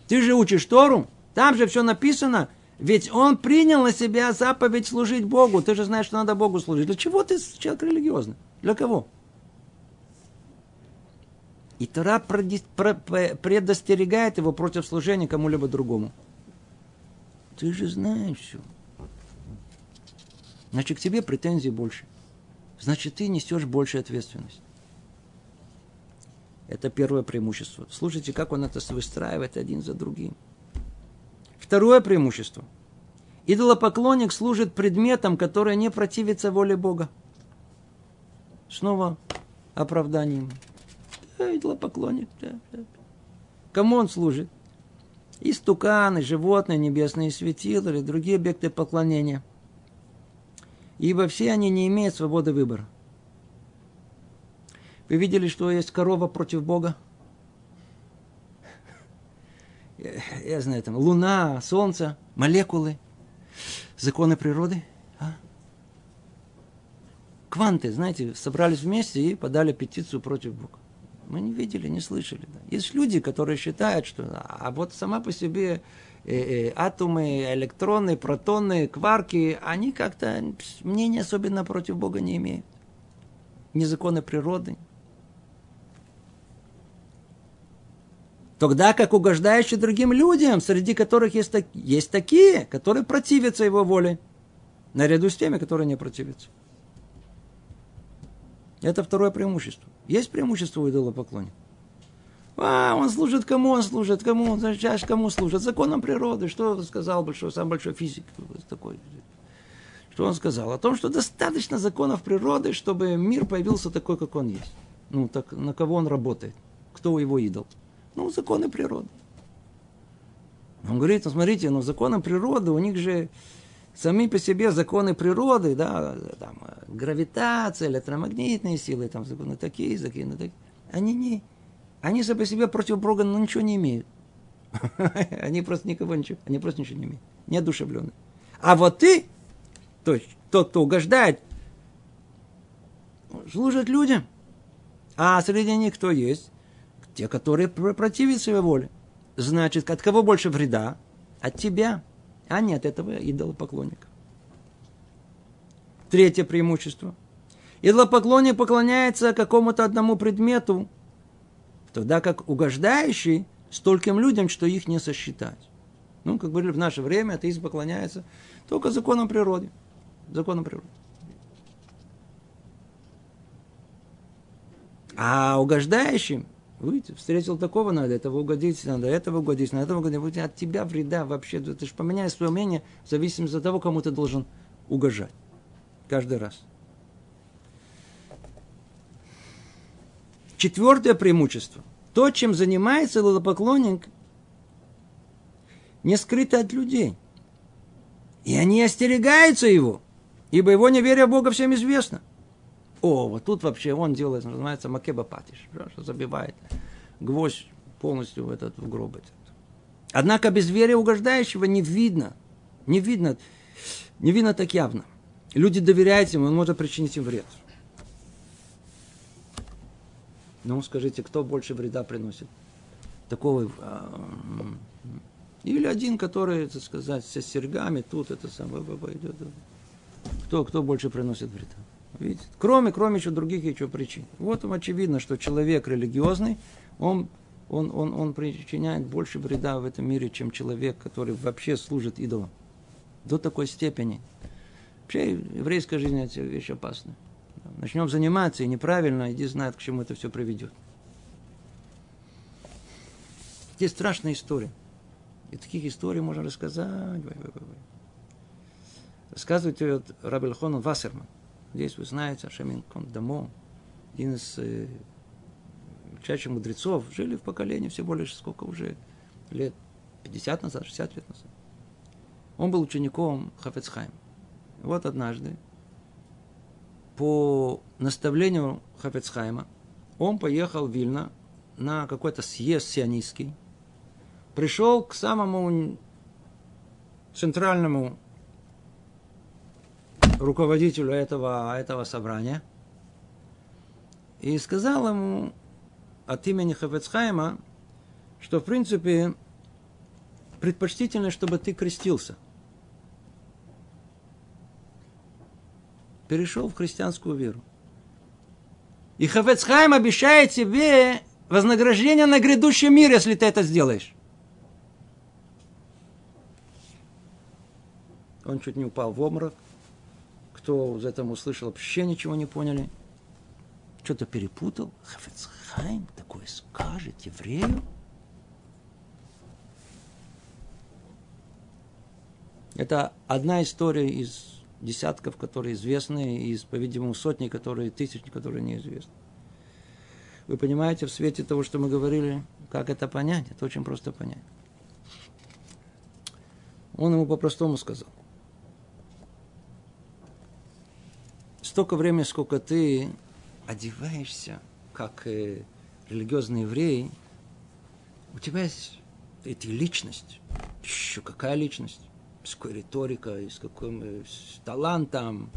Ты же учишь Тору. Там же все написано. Ведь он принял на себя заповедь служить Богу. Ты же знаешь, что надо Богу служить. Для чего ты человек религиозный? Для кого? И Тора предостерегает его против служения кому-либо другому. Ты же знаешь все. Значит, к тебе претензий больше. Значит, ты несешь больше ответственность. Это первое преимущество. Слушайте, как он это выстраивает один за другим. Второе преимущество. Идолопоклонник служит предметом, который не противится воле Бога. Снова оправданием. Да, идолопоклонник. Да, да. Кому он служит? Истуканы, животные, небесные светила или другие объекты поклонения. Ибо все они не имеют свободы выбора. Вы видели, что есть корова против Бога? Я, я знаю, там Луна, Солнце, молекулы. законы природы? А? Кванты, знаете, собрались вместе и подали петицию против Бога. Мы не видели, не слышали. Да. Есть люди, которые считают, что а вот сама по себе атомы, электроны, протоны, кварки, они как-то мнения особенно против Бога не имеют. Ни законы природы. Тогда как угождающие другим людям, среди которых есть, так, есть такие, которые противятся его воле, наряду с теми, которые не противятся. Это второе преимущество. Есть преимущество у идолопоклонника. А, он служит кому он служит, кому, сейчас кому служит? Законам природы. Что сказал большой, самый большой физик такой? Что он сказал? О том, что достаточно законов природы, чтобы мир появился такой, как он есть. Ну, так на кого он работает? Кто его идол? Ну, законы природы. Он говорит, ну, смотрите, ну, законы природы, у них же сами по себе законы природы, да, там, гравитация, электромагнитные силы, там, законы такие, законы такие, они не, они же по себе против Бога ну, ничего не имеют. Они просто никого ничего, они просто ничего не имеют. Неодушевленные. А вот ты, то есть тот, кто угождает, служит людям. А среди них кто есть? Те, которые противятся его воле. Значит, от кого больше вреда? От тебя, а не от этого идолопоклонника. Третье преимущество. Идолопоклонник поклоняется какому-то одному предмету, тогда как угождающий стольким людям, что их не сосчитать. Ну, как говорили в наше время, атеизм поклоняется только законам природы. Законам природы. А угождающим Видите, встретил такого, надо этого угодить, надо этого угодить, надо этого угодить. От тебя вреда вообще. Ты же поменяешь свое мнение в зависимости от того, кому ты должен угожать. Каждый раз. Четвертое преимущество. То, чем занимается лолопоклонник, не скрыто от людей. И они остерегаются его, ибо его неверие Бога всем известно. О, вот тут вообще он делает, называется макеба патиш, что забивает гвоздь полностью в этот в гроб. Этот. Однако без веры угождающего не видно, не видно, не видно так явно. Люди доверяют ему, он может причинить им вред. Ну, скажите, кто больше вреда приносит? Такого... А, или один, который, так сказать, со сергами, тут это самое идет. Кто, кто больше приносит вреда? Видите? Кроме, кроме еще других еще причин. Вот очевидно, что человек религиозный, он, он, он, он причиняет больше вреда в этом мире, чем человек, который вообще служит идолам. До такой степени. Вообще еврейская жизнь это вещь опасная. Начнем заниматься и неправильно, иди знает, к чему это все приведет. Здесь страшная история. И таких историй можно рассказать. Рассказывает ее Рабельхон Вассерман. Здесь, вы знаете, Ашемин Кондамо, один из э, мудрецов, жили в поколении все более, сколько уже, лет 50 назад, 60 лет назад. Он был учеником Хафецхайм. Вот однажды, по наставлению Хафецхайма, он поехал в Вильно на какой-то съезд сионистский, пришел к самому центральному руководителю этого, этого собрания и сказал ему от имени Хафецхайма, что в принципе предпочтительно, чтобы ты крестился. Перешел в христианскую веру. И Хафецхайм обещает тебе вознаграждение на грядущий мир, если ты это сделаешь. Он чуть не упал в обморок кто из этого услышал, вообще ничего не поняли. Что-то перепутал. Хафецхайм такое скажет еврею? Это одна история из десятков, которые известны, из, по-видимому, сотни, которые, тысяч, которые неизвестны. Вы понимаете, в свете того, что мы говорили, как это понять? Это очень просто понять. Он ему по-простому сказал. столько времени, сколько ты одеваешься, как э, религиозный еврей, у тебя есть эта личность. Еще какая личность? С какой риторикой, с каким с талантом,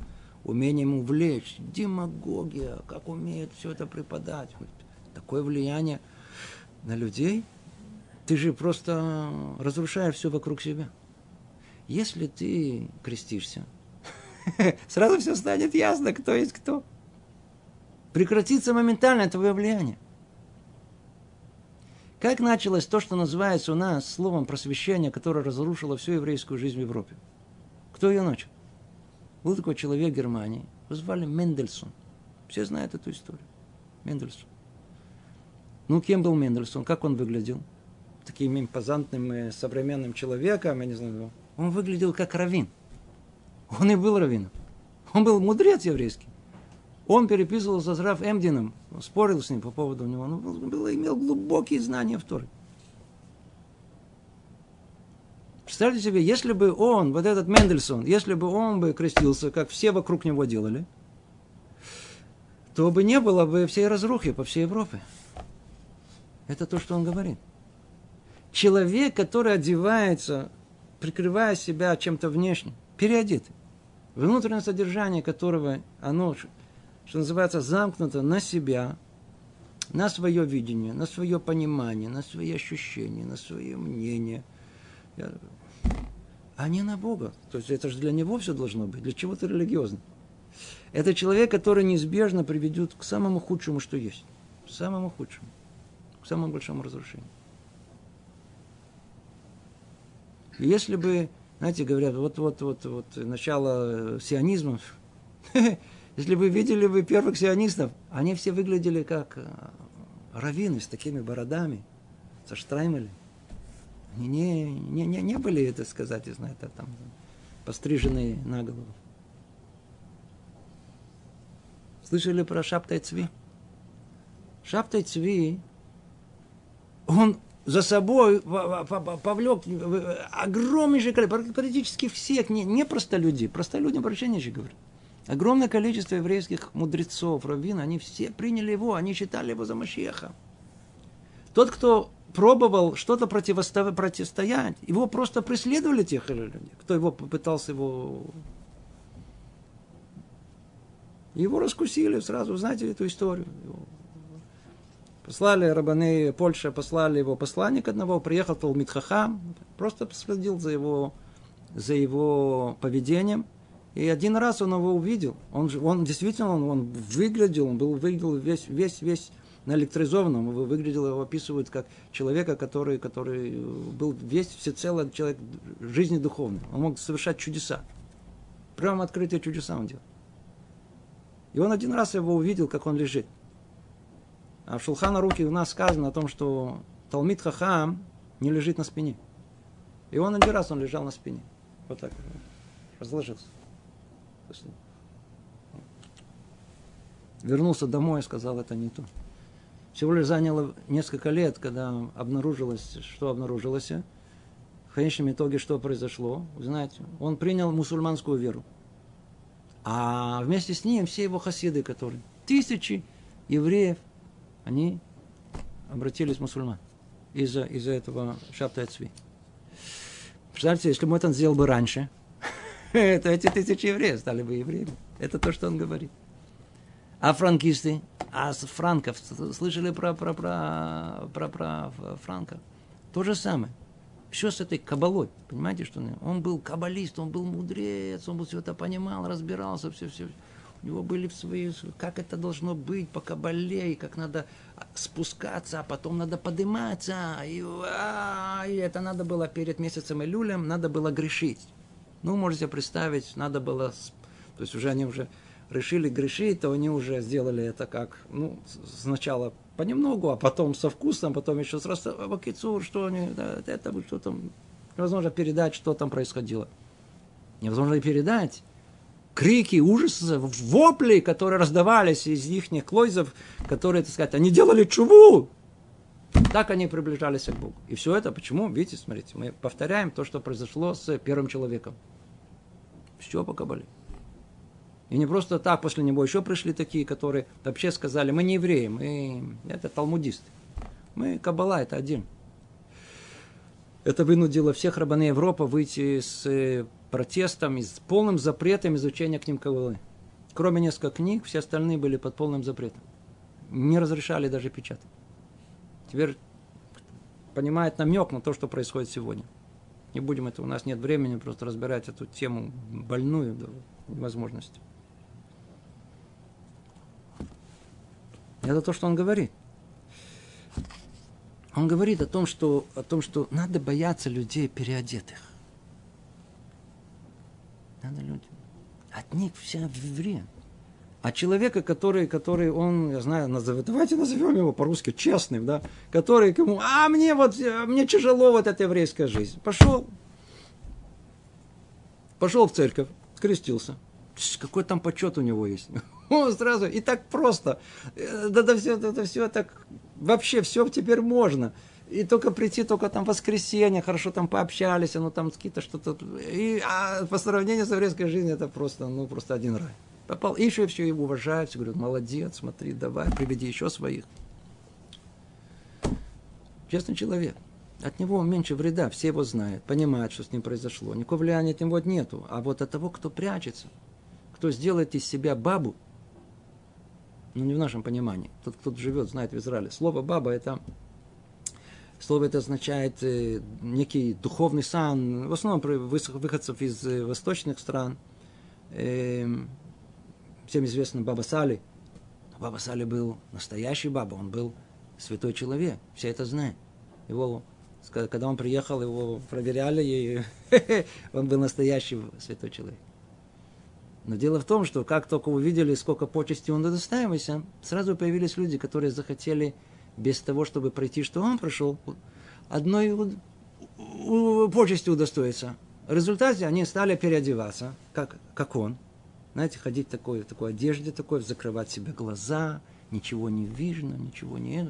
умением увлечь, демагогия, как умеет все это преподать. Такое влияние на людей, ты же просто разрушаешь все вокруг себя. Если ты крестишься, сразу все станет ясно, кто есть кто. Прекратится моментально твое влияние. Как началось то, что называется у нас словом просвещения, которое разрушило всю еврейскую жизнь в Европе? Кто ее начал? Был такой человек в Германии, его звали Мендельсон. Все знают эту историю. Мендельсон. Ну, кем был Мендельсон? Как он выглядел? Таким импозантным э, современным человеком, я не знаю. Он выглядел как раввин. Он и был раввином. Он был мудрец еврейский. Он переписывался с Раф Эмдином, спорил с ним по поводу него. Он был, имел глубокие знания в Торе. Представьте себе, если бы он, вот этот Мендельсон, если бы он бы крестился, как все вокруг него делали, то бы не было бы всей разрухи по всей Европе. Это то, что он говорит. Человек, который одевается, прикрывая себя чем-то внешним, переодетый, внутреннее содержание которого, оно что называется, замкнуто на себя, на свое видение, на свое понимание, на свои ощущения, на свое мнение, а не на Бога. То есть это же для него все должно быть, для чего-то религиозно. Это человек, который неизбежно приведет к самому худшему, что есть. К самому худшему. К самому большому разрушению. И если бы, знаете, говорят, вот-вот-вот вот начало сионизма, Если вы видели вы первых сионистов, они все выглядели как э, раввины с такими бородами, со штраймели. Они не, не, не, не были, это сказать, знаете, там, постриженные на голову. Слышали про Шаптай Цви? Шаптай Цви, он за собой повлек огромнейшее количество, практически всех, не, не просто людей, просто людям прощения же говорят. Огромное количество еврейских мудрецов, раввин, они все приняли его, они считали его за Машеха. Тот, кто пробовал что-то противостоять, его просто преследовали тех людей, кто его попытался его... Его раскусили сразу, знаете эту историю. Послали рабаны Польша, послали его посланник одного, приехал Талмит Хахам, просто следил за его, за его поведением – и один раз он его увидел. Он, он действительно, он, он выглядел, он был, выглядел весь, весь, весь наэлектризованным. Выглядел, его описывают как человека, который, который был весь всецело человек жизни духовной. Он мог совершать чудеса. Прямо открытые чудеса он делал. И он один раз его увидел, как он лежит. А в Шулхана Руки у нас сказано о том, что Талмит Хахам не лежит на спине. И он один раз он лежал на спине. Вот так. Разложился. Вернулся домой и сказал, это не то. Всего лишь заняло несколько лет, когда обнаружилось, что обнаружилось. В конечном итоге, что произошло? Знаете, он принял мусульманскую веру. А вместе с ним все его хасиды, которые тысячи евреев, они обратились в мусульман из-за из этого шапта Цви. Представьте, если бы это сделал бы раньше, то эти тысячи евреев стали бы евреями. Это то, что он говорит. А франкисты, а франков, слышали про, про, про, про, про Франка? То же самое. Все с этой кабалой. Понимаете, что он был каббалист, он был мудрец, он все это понимал, разбирался, все, все. У него были свои, как это должно быть по кабале, и как надо спускаться, а потом надо подниматься. И, а, и это надо было перед месяцем Илюлем, надо было грешить. Ну, можете представить, надо было... То есть уже они уже решили грешить, то они уже сделали это как, ну, сначала понемногу, а потом со вкусом, потом еще сразу вакицур, что они, да, это что там, невозможно передать, что там происходило. Невозможно передать. Крики, ужасы, вопли, которые раздавались из их клойзов, которые, так сказать, они делали чуву, так они приближались к Богу. И все это почему? Видите, смотрите, мы повторяем то, что произошло с первым человеком. Все по Кабале. И не просто так, после него еще пришли такие, которые вообще сказали, мы не евреи, мы это талмудисты. Мы Кабала, это один. Это вынудило всех рабаны Европы выйти с э, протестом с полным запретом изучения книг Кавалы. Кроме нескольких книг, все остальные были под полным запретом. Не разрешали даже печатать. Теперь понимает намек на то, что происходит сегодня. Не будем это, у нас нет времени просто разбирать эту тему больную до невозможности. Это то, что он говорит. Он говорит о том, что, о том, что надо бояться людей переодетых. Надо люди. От них вся время. А человека, который, который он, я знаю, назовет, давайте назовем его по-русски честным, да, который кому, а мне вот, мне тяжело вот эта еврейская жизнь. Пошел, пошел в церковь, скрестился. Какой там почет у него есть. Он сразу, и так просто. Да, да все, да, да все так, вообще все теперь можно. И только прийти, только там воскресенье, хорошо там пообщались, ну там какие-то что-то. И а по сравнению с еврейской жизнью это просто, ну, просто один рай. Попал, и еще все его уважают, все говорят, молодец, смотри, давай, приведи еще своих. Честный человек. От него меньше вреда, все его знают, понимают, что с ним произошло. Никакого влияния от него нету. А вот от того, кто прячется, кто сделает из себя бабу, ну не в нашем понимании, тот, кто живет, знает в Израиле. Слово баба это Слово это означает э, некий духовный сан, в основном выходцев из э, восточных стран. Э, всем известно Баба Сали. Баба Сали был настоящий Баба, он был святой человек, все это знают. Его, когда он приехал, его проверяли, и он был настоящий святой человек. Но дело в том, что как только увидели, сколько почести он удостаивался, сразу появились люди, которые захотели без того, чтобы пройти, что он прошел, одной почести удостоиться. В результате они стали переодеваться, как, как он – знаете, ходить такой, в такой одежде, такой, закрывать себе глаза, ничего не видно, ничего не...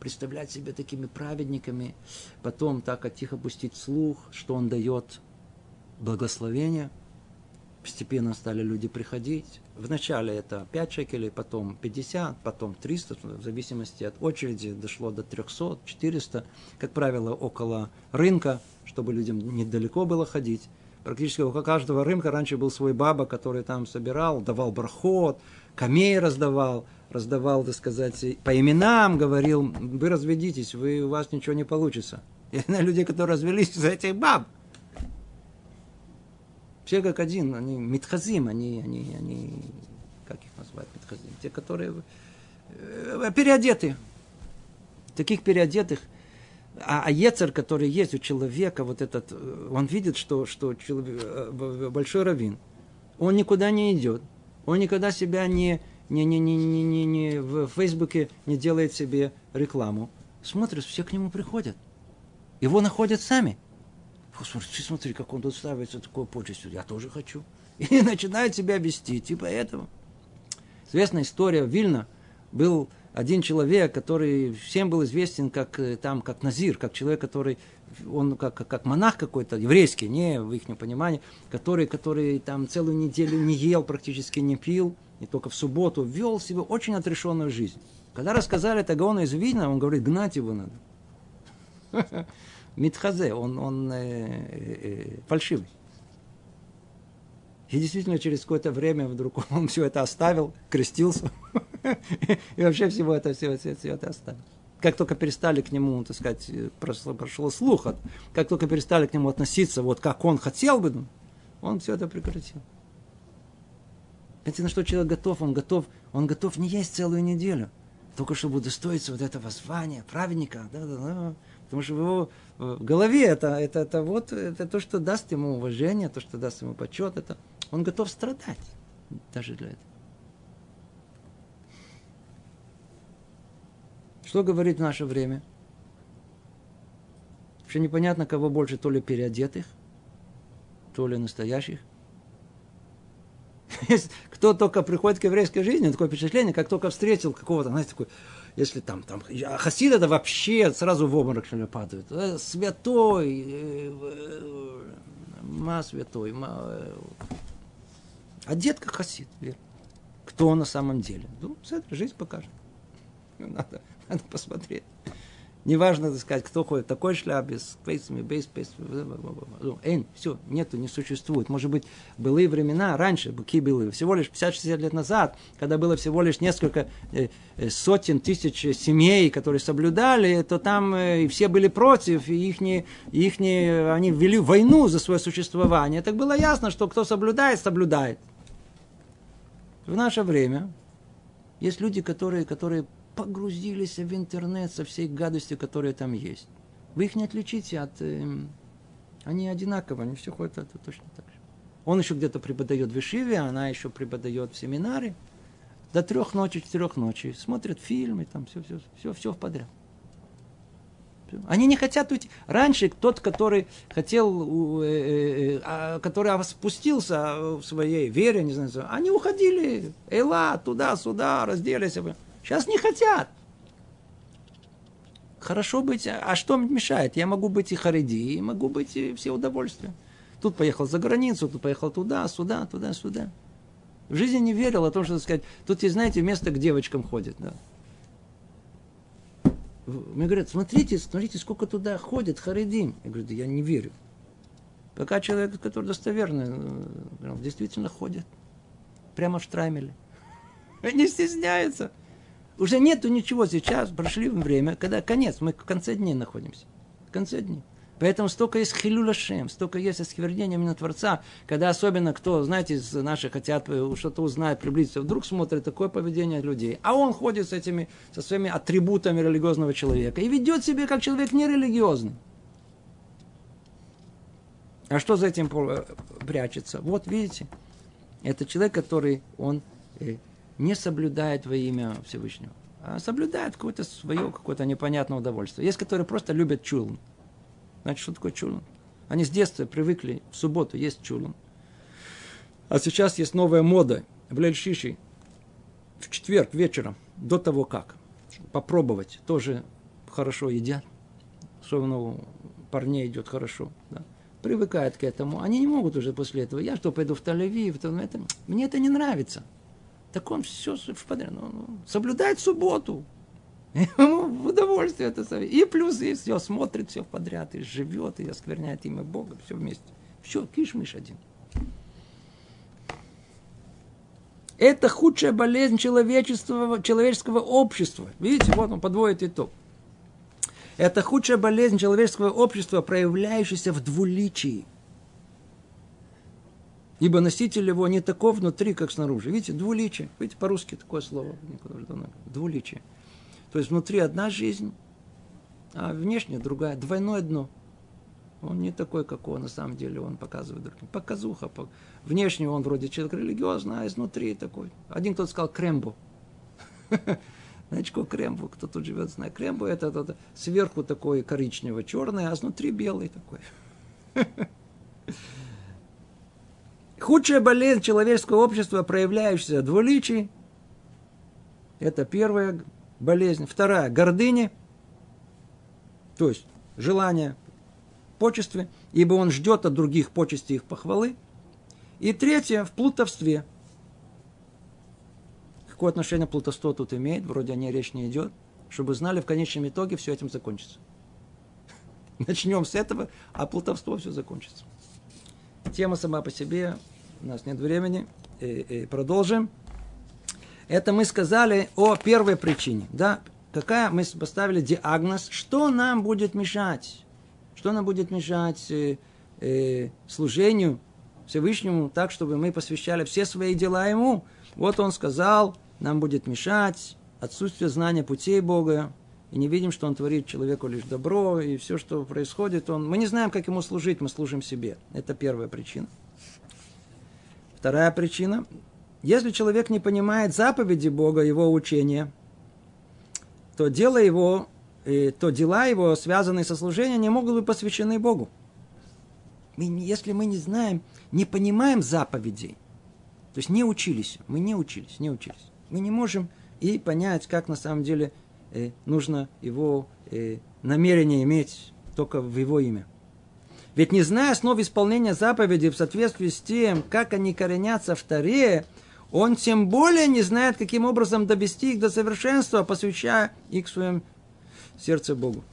Представлять себя такими праведниками, потом так от тихо пустить слух, что он дает благословение. Постепенно стали люди приходить. Вначале это 5 шекелей, потом 50, потом 300, в зависимости от очереди дошло до 300, 400. Как правило, около рынка, чтобы людям недалеко было ходить практически у каждого рынка раньше был свой баба, который там собирал, давал брахот, камей раздавал, раздавал, так сказать, по именам говорил, вы разведитесь, вы, у вас ничего не получится. Я знаю людей, которые развелись из этих баб. Все как один, они митхазим, они, они, они, как их назвать, митхазим, те, которые э, переодеты. Таких переодетых а, а Ецер, который есть у человека, вот этот, э, он видит, что, что человек, э, большой раввин, он никуда не идет, он никогда себя не, не, не, не, не, не, не в Фейсбуке не делает себе рекламу. Смотришь, все к нему приходят. Его находят сами. Смотри, смотри, как он тут ставится такой почестью. Я тоже хочу. И начинает себя вести. Типа этого. Известная история. Вильна был один человек, который всем был известен как, э, там, как Назир, как человек, который, он как, как монах какой-то, еврейский, не в их понимании, который, который там целую неделю не ел, практически не пил, и только в субботу вел себе очень отрешенную жизнь. Когда рассказали это Гаону из Вильна, он говорит, гнать его надо. Митхазе, он, он э, э, э, фальшивый. И действительно, через какое-то время вдруг он все это оставил, крестился. И вообще всего это, все, все, все это оставил. Как только перестали к нему, так сказать, прошло, прошло слух, как только перестали к нему относиться, вот как он хотел бы, ну, он все это прекратил. Это на что человек готов? Он готов, он готов не есть целую неделю. Только чтобы удостоиться вот этого звания, праведника. Да, да, да. Потому что в его в голове это, это, это, вот, это то, что даст ему уважение, то, что даст ему почет. Это, он готов страдать даже для этого. Что говорит в наше время? Вообще непонятно, кого больше, то ли переодетых, то ли настоящих. Кто только приходит к еврейской жизни, такое впечатление, как только встретил какого-то, знаете, такой, если там, там, хасид это вообще сразу в обморок что ли, падает. Э, святой, э, э, ма святой, ма... Одет как хасид, верно. Кто он на самом деле? Ну, жизнь покажет. Надо надо посмотреть. Неважно, так сказать, кто ходит такой шляпе, с пейсами, бейс, пейс, эн, все, нету, не существует. Может быть, былые времена, раньше, какие были, всего лишь 50-60 лет назад, когда было всего лишь несколько э, э, сотен тысяч семей, которые соблюдали, то там э, все были против, и их, их они вели войну за свое существование. Так было ясно, что кто соблюдает, соблюдает. В наше время есть люди, которые, которые погрузились в интернет со всей гадостью, которая там есть. Вы их не отличите от... Э, они одинаковы, они все ходят это точно так же. Он еще где-то преподает в Ишиве, она еще преподает в семинаре. До трех ночи, четырех ночи. Смотрят фильмы, там все, все, все, все в подряд. Они не хотят уйти. Раньше тот, который хотел, э, э, э, а, который спустился в своей вере, не знаю, они уходили. Эла, туда-сюда, разделись. Сейчас не хотят. Хорошо быть, а что мешает? Я могу быть и хариди, и могу быть и все удовольствия. Тут поехал за границу, тут поехал туда, сюда, туда, сюда. В жизни не верил о том, что сказать, тут знаете, место к девочкам ходит. Да. Мне говорят, смотрите, смотрите, сколько туда ходит харидим. Я говорю, да я не верю. Пока человек, который достоверный, э, действительно ходит. Прямо в штраймеле. Не стесняется. Уже нету ничего сейчас, прошли время, когда конец, мы в конце дней находимся. В конце дней. Поэтому столько есть хилюлашем, столько есть осквернения именно Творца, когда особенно кто, знаете, из наших хотят э, что-то узнать, приблизиться, вдруг смотрит такое поведение людей, а он ходит с этими, со своими атрибутами религиозного человека и ведет себя как человек нерелигиозный. А что за этим э, прячется? Вот видите, это человек, который он э, не соблюдает во имя Всевышнего, а соблюдает какое-то свое, какое-то непонятное удовольствие. Есть, которые просто любят чулн. Значит, что такое чулн? Они с детства привыкли в субботу есть чулн. А сейчас есть новая мода в Лельшиши в четверг вечером, до того как, попробовать, тоже хорошо едят, особенно у парней идет хорошо, да, привыкают к этому. Они не могут уже после этого, я что, пойду в Тель-Авив, это, мне это не нравится. Так он все в подряд, ну, ну, соблюдает субботу, Ему в удовольствие это И плюс, и все, смотрит все подряд, и живет, и оскверняет имя Бога, все вместе. Все, киш-миш один. Это худшая болезнь человеческого, человеческого общества. Видите, вот он подводит итог. Это худшая болезнь человеческого общества, проявляющаяся в двуличии. Ибо носитель его не таков внутри, как снаружи. Видите, двуличие. Видите, по-русски такое слово. Двуличие. То есть внутри одна жизнь, а внешне другая, двойное дно. Он не такой, как он на самом деле, он показывает другим. Показуха. Внешне он вроде человек религиозный, а изнутри такой. Один кто-то сказал крембо. Что крембо? Кто тут живет, знает. Крембо это, это, это сверху такой коричнево-черный, а снутри белый такой. Худшая болезнь человеческого общества, проявляющаяся в это первое болезнь. Вторая – гордыня, то есть желание почестве, ибо он ждет от других почести их похвалы. И третье – в плутовстве. Какое отношение плутовство тут имеет? Вроде о ней речь не идет. Чтобы знали, в конечном итоге все этим закончится. Начнем с этого, а плутовство все закончится. Тема сама по себе, у нас нет времени, и, и продолжим. Это мы сказали о первой причине. Да? Какая мы поставили диагноз, что нам будет мешать? Что нам будет мешать э, э, служению Всевышнему так, чтобы мы посвящали все свои дела Ему? Вот Он сказал, нам будет мешать отсутствие знания путей Бога, и не видим, что Он творит человеку лишь добро, и все, что происходит, он... мы не знаем, как Ему служить, мы служим себе. Это первая причина. Вторая причина если человек не понимает заповеди Бога, его учения, то дело его, то дела его, связанные со служением, не могут быть посвящены Богу. Мы, если мы не знаем, не понимаем заповедей, то есть не учились, мы не учились, не учились, мы не можем и понять, как на самом деле э, нужно его э, намерение иметь только в его имя. Ведь не зная основ исполнения заповедей в соответствии с тем, как они коренятся в Таре, он тем более не знает, каким образом довести их до совершенства, посвящая их в своем сердце Богу.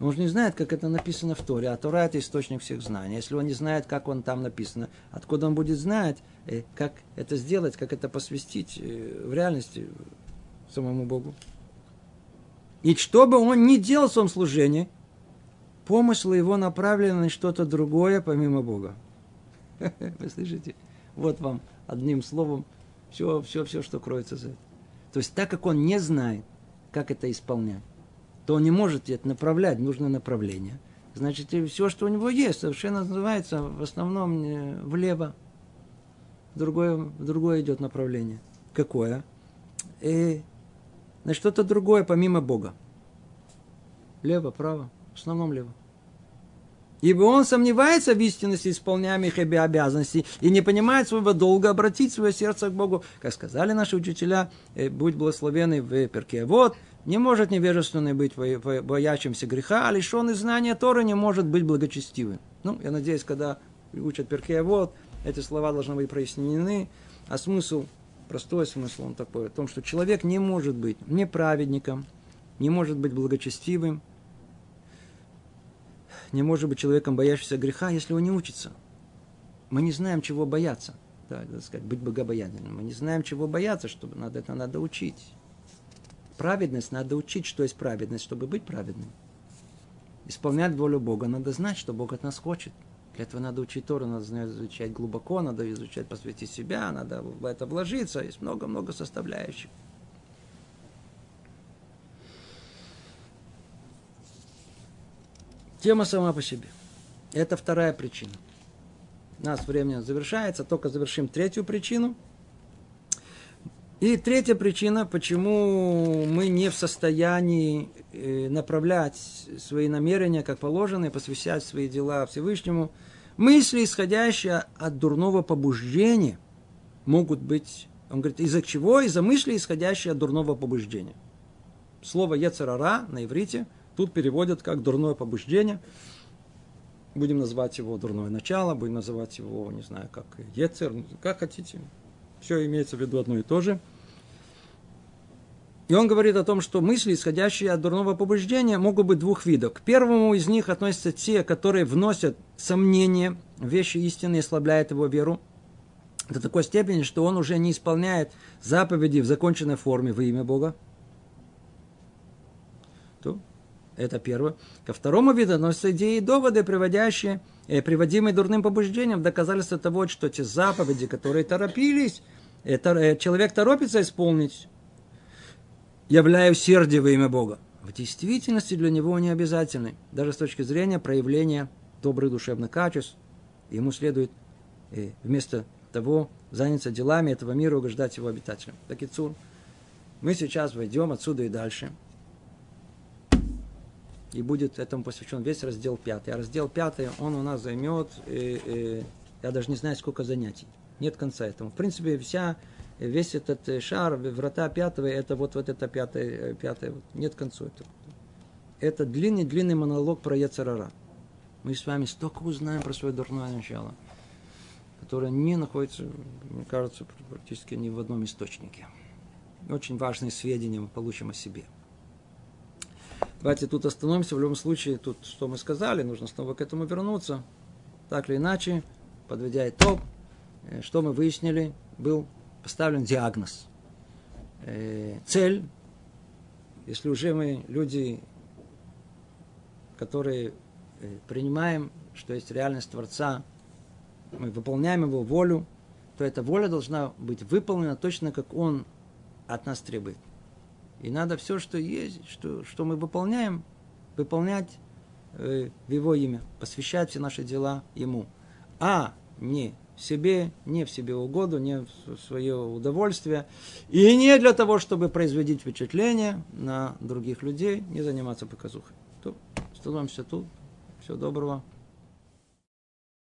Он же не знает, как это написано в Торе, а Тора это источник всех знаний. Если он не знает, как он там написано, откуда он будет знать, э, как это сделать, как это посвятить э, в реальности самому Богу. И что бы он ни делал в своем служении, помыслы его направлены на что-то другое, помимо Бога. Вы слышите? Вот вам одним словом все, все, все, что кроется за это. То есть, так как он не знает, как это исполнять, то он не может это направлять, нужно направление. Значит, все, что у него есть, совершенно называется в основном э, влево. Другое, другое идет направление. Какое? И на что-то другое, помимо Бога. Лево, право, в основном лево. Ибо он сомневается в истинности исполняемых обязанностей и не понимает своего долга обратить свое сердце к Богу. Как сказали наши учителя, «Э, будь благословенный в перке. Вот, не может невежественный быть боящимся греха, а лишенный знания Торы не может быть благочестивым. Ну, я надеюсь, когда учат перке, вот, эти слова должны быть прояснены, а смысл, простой смысл он такой, о том, что человек не может быть неправедником, не может быть благочестивым, не может быть человеком, боящимся греха, если он не учится. Мы не знаем, чего бояться. Да, так сказать, быть богобоязненным. Мы не знаем, чего бояться, чтобы надо это надо учить. Праведность надо учить, что есть праведность, чтобы быть праведным. Исполнять волю Бога надо знать, что Бог от нас хочет. Для этого надо учить Тору, надо изучать глубоко, надо изучать, посвятить себя, надо в это вложиться. Есть много-много составляющих. Тема сама по себе. Это вторая причина. У нас время завершается, только завершим третью причину. И третья причина, почему мы не в состоянии э, направлять свои намерения, как положено, и посвящать свои дела Всевышнему. Мысли, исходящие от дурного побуждения, могут быть, он говорит, из-за чего? Из-за мысли, исходящие от дурного побуждения. Слово «ецарара» на иврите – Тут переводят как дурное побуждение. Будем называть его дурное начало, будем называть его, не знаю, как ецер, как хотите. Все имеется в виду одно и то же. И он говорит о том, что мысли, исходящие от дурного побуждения, могут быть двух видов. К первому из них относятся те, которые вносят сомнения в вещи истины и ослабляют его веру до такой степени, что он уже не исполняет заповеди в законченной форме во имя Бога. То это первое. Ко второму виду относятся идеи и доводы, приводящие, э, приводимые дурным побуждением доказательство того, что те заповеди, которые торопились, это, э, человек торопится исполнить, являя усердие во имя Бога. В действительности для него они обязательны, даже с точки зрения проявления добрых душевных качеств. Ему следует э, вместо того заняться делами этого мира и угождать его обитателям. Так и Цур. Мы сейчас войдем отсюда и дальше – и будет этому посвящен весь раздел пятый. А раздел пятый, он у нас займет, э, э, я даже не знаю, сколько занятий. Нет конца этому. В принципе, вся, весь этот э, шар, врата пятого, это вот, вот это пятое, э, пятое вот, нет конца этого. Это длинный-длинный монолог про Яцерара. Мы с вами столько узнаем про свое дурное начало, которое не находится, мне кажется, практически ни в одном источнике. Очень важные сведения мы получим о себе – Давайте тут остановимся. В любом случае, тут что мы сказали, нужно снова к этому вернуться. Так или иначе, подведя итог, э, что мы выяснили, был поставлен диагноз. Э, цель, если уже мы люди, которые э, принимаем, что есть реальность Творца, мы выполняем его волю, то эта воля должна быть выполнена точно, как он от нас требует. И надо все, что есть, что, что мы выполняем, выполнять э, в Его имя, посвящать все наши дела Ему. А не себе, не в себе угоду, не в свое удовольствие. И не для того, чтобы производить впечатление на других людей, не заниматься показухой. То, становимся тут. Всего доброго.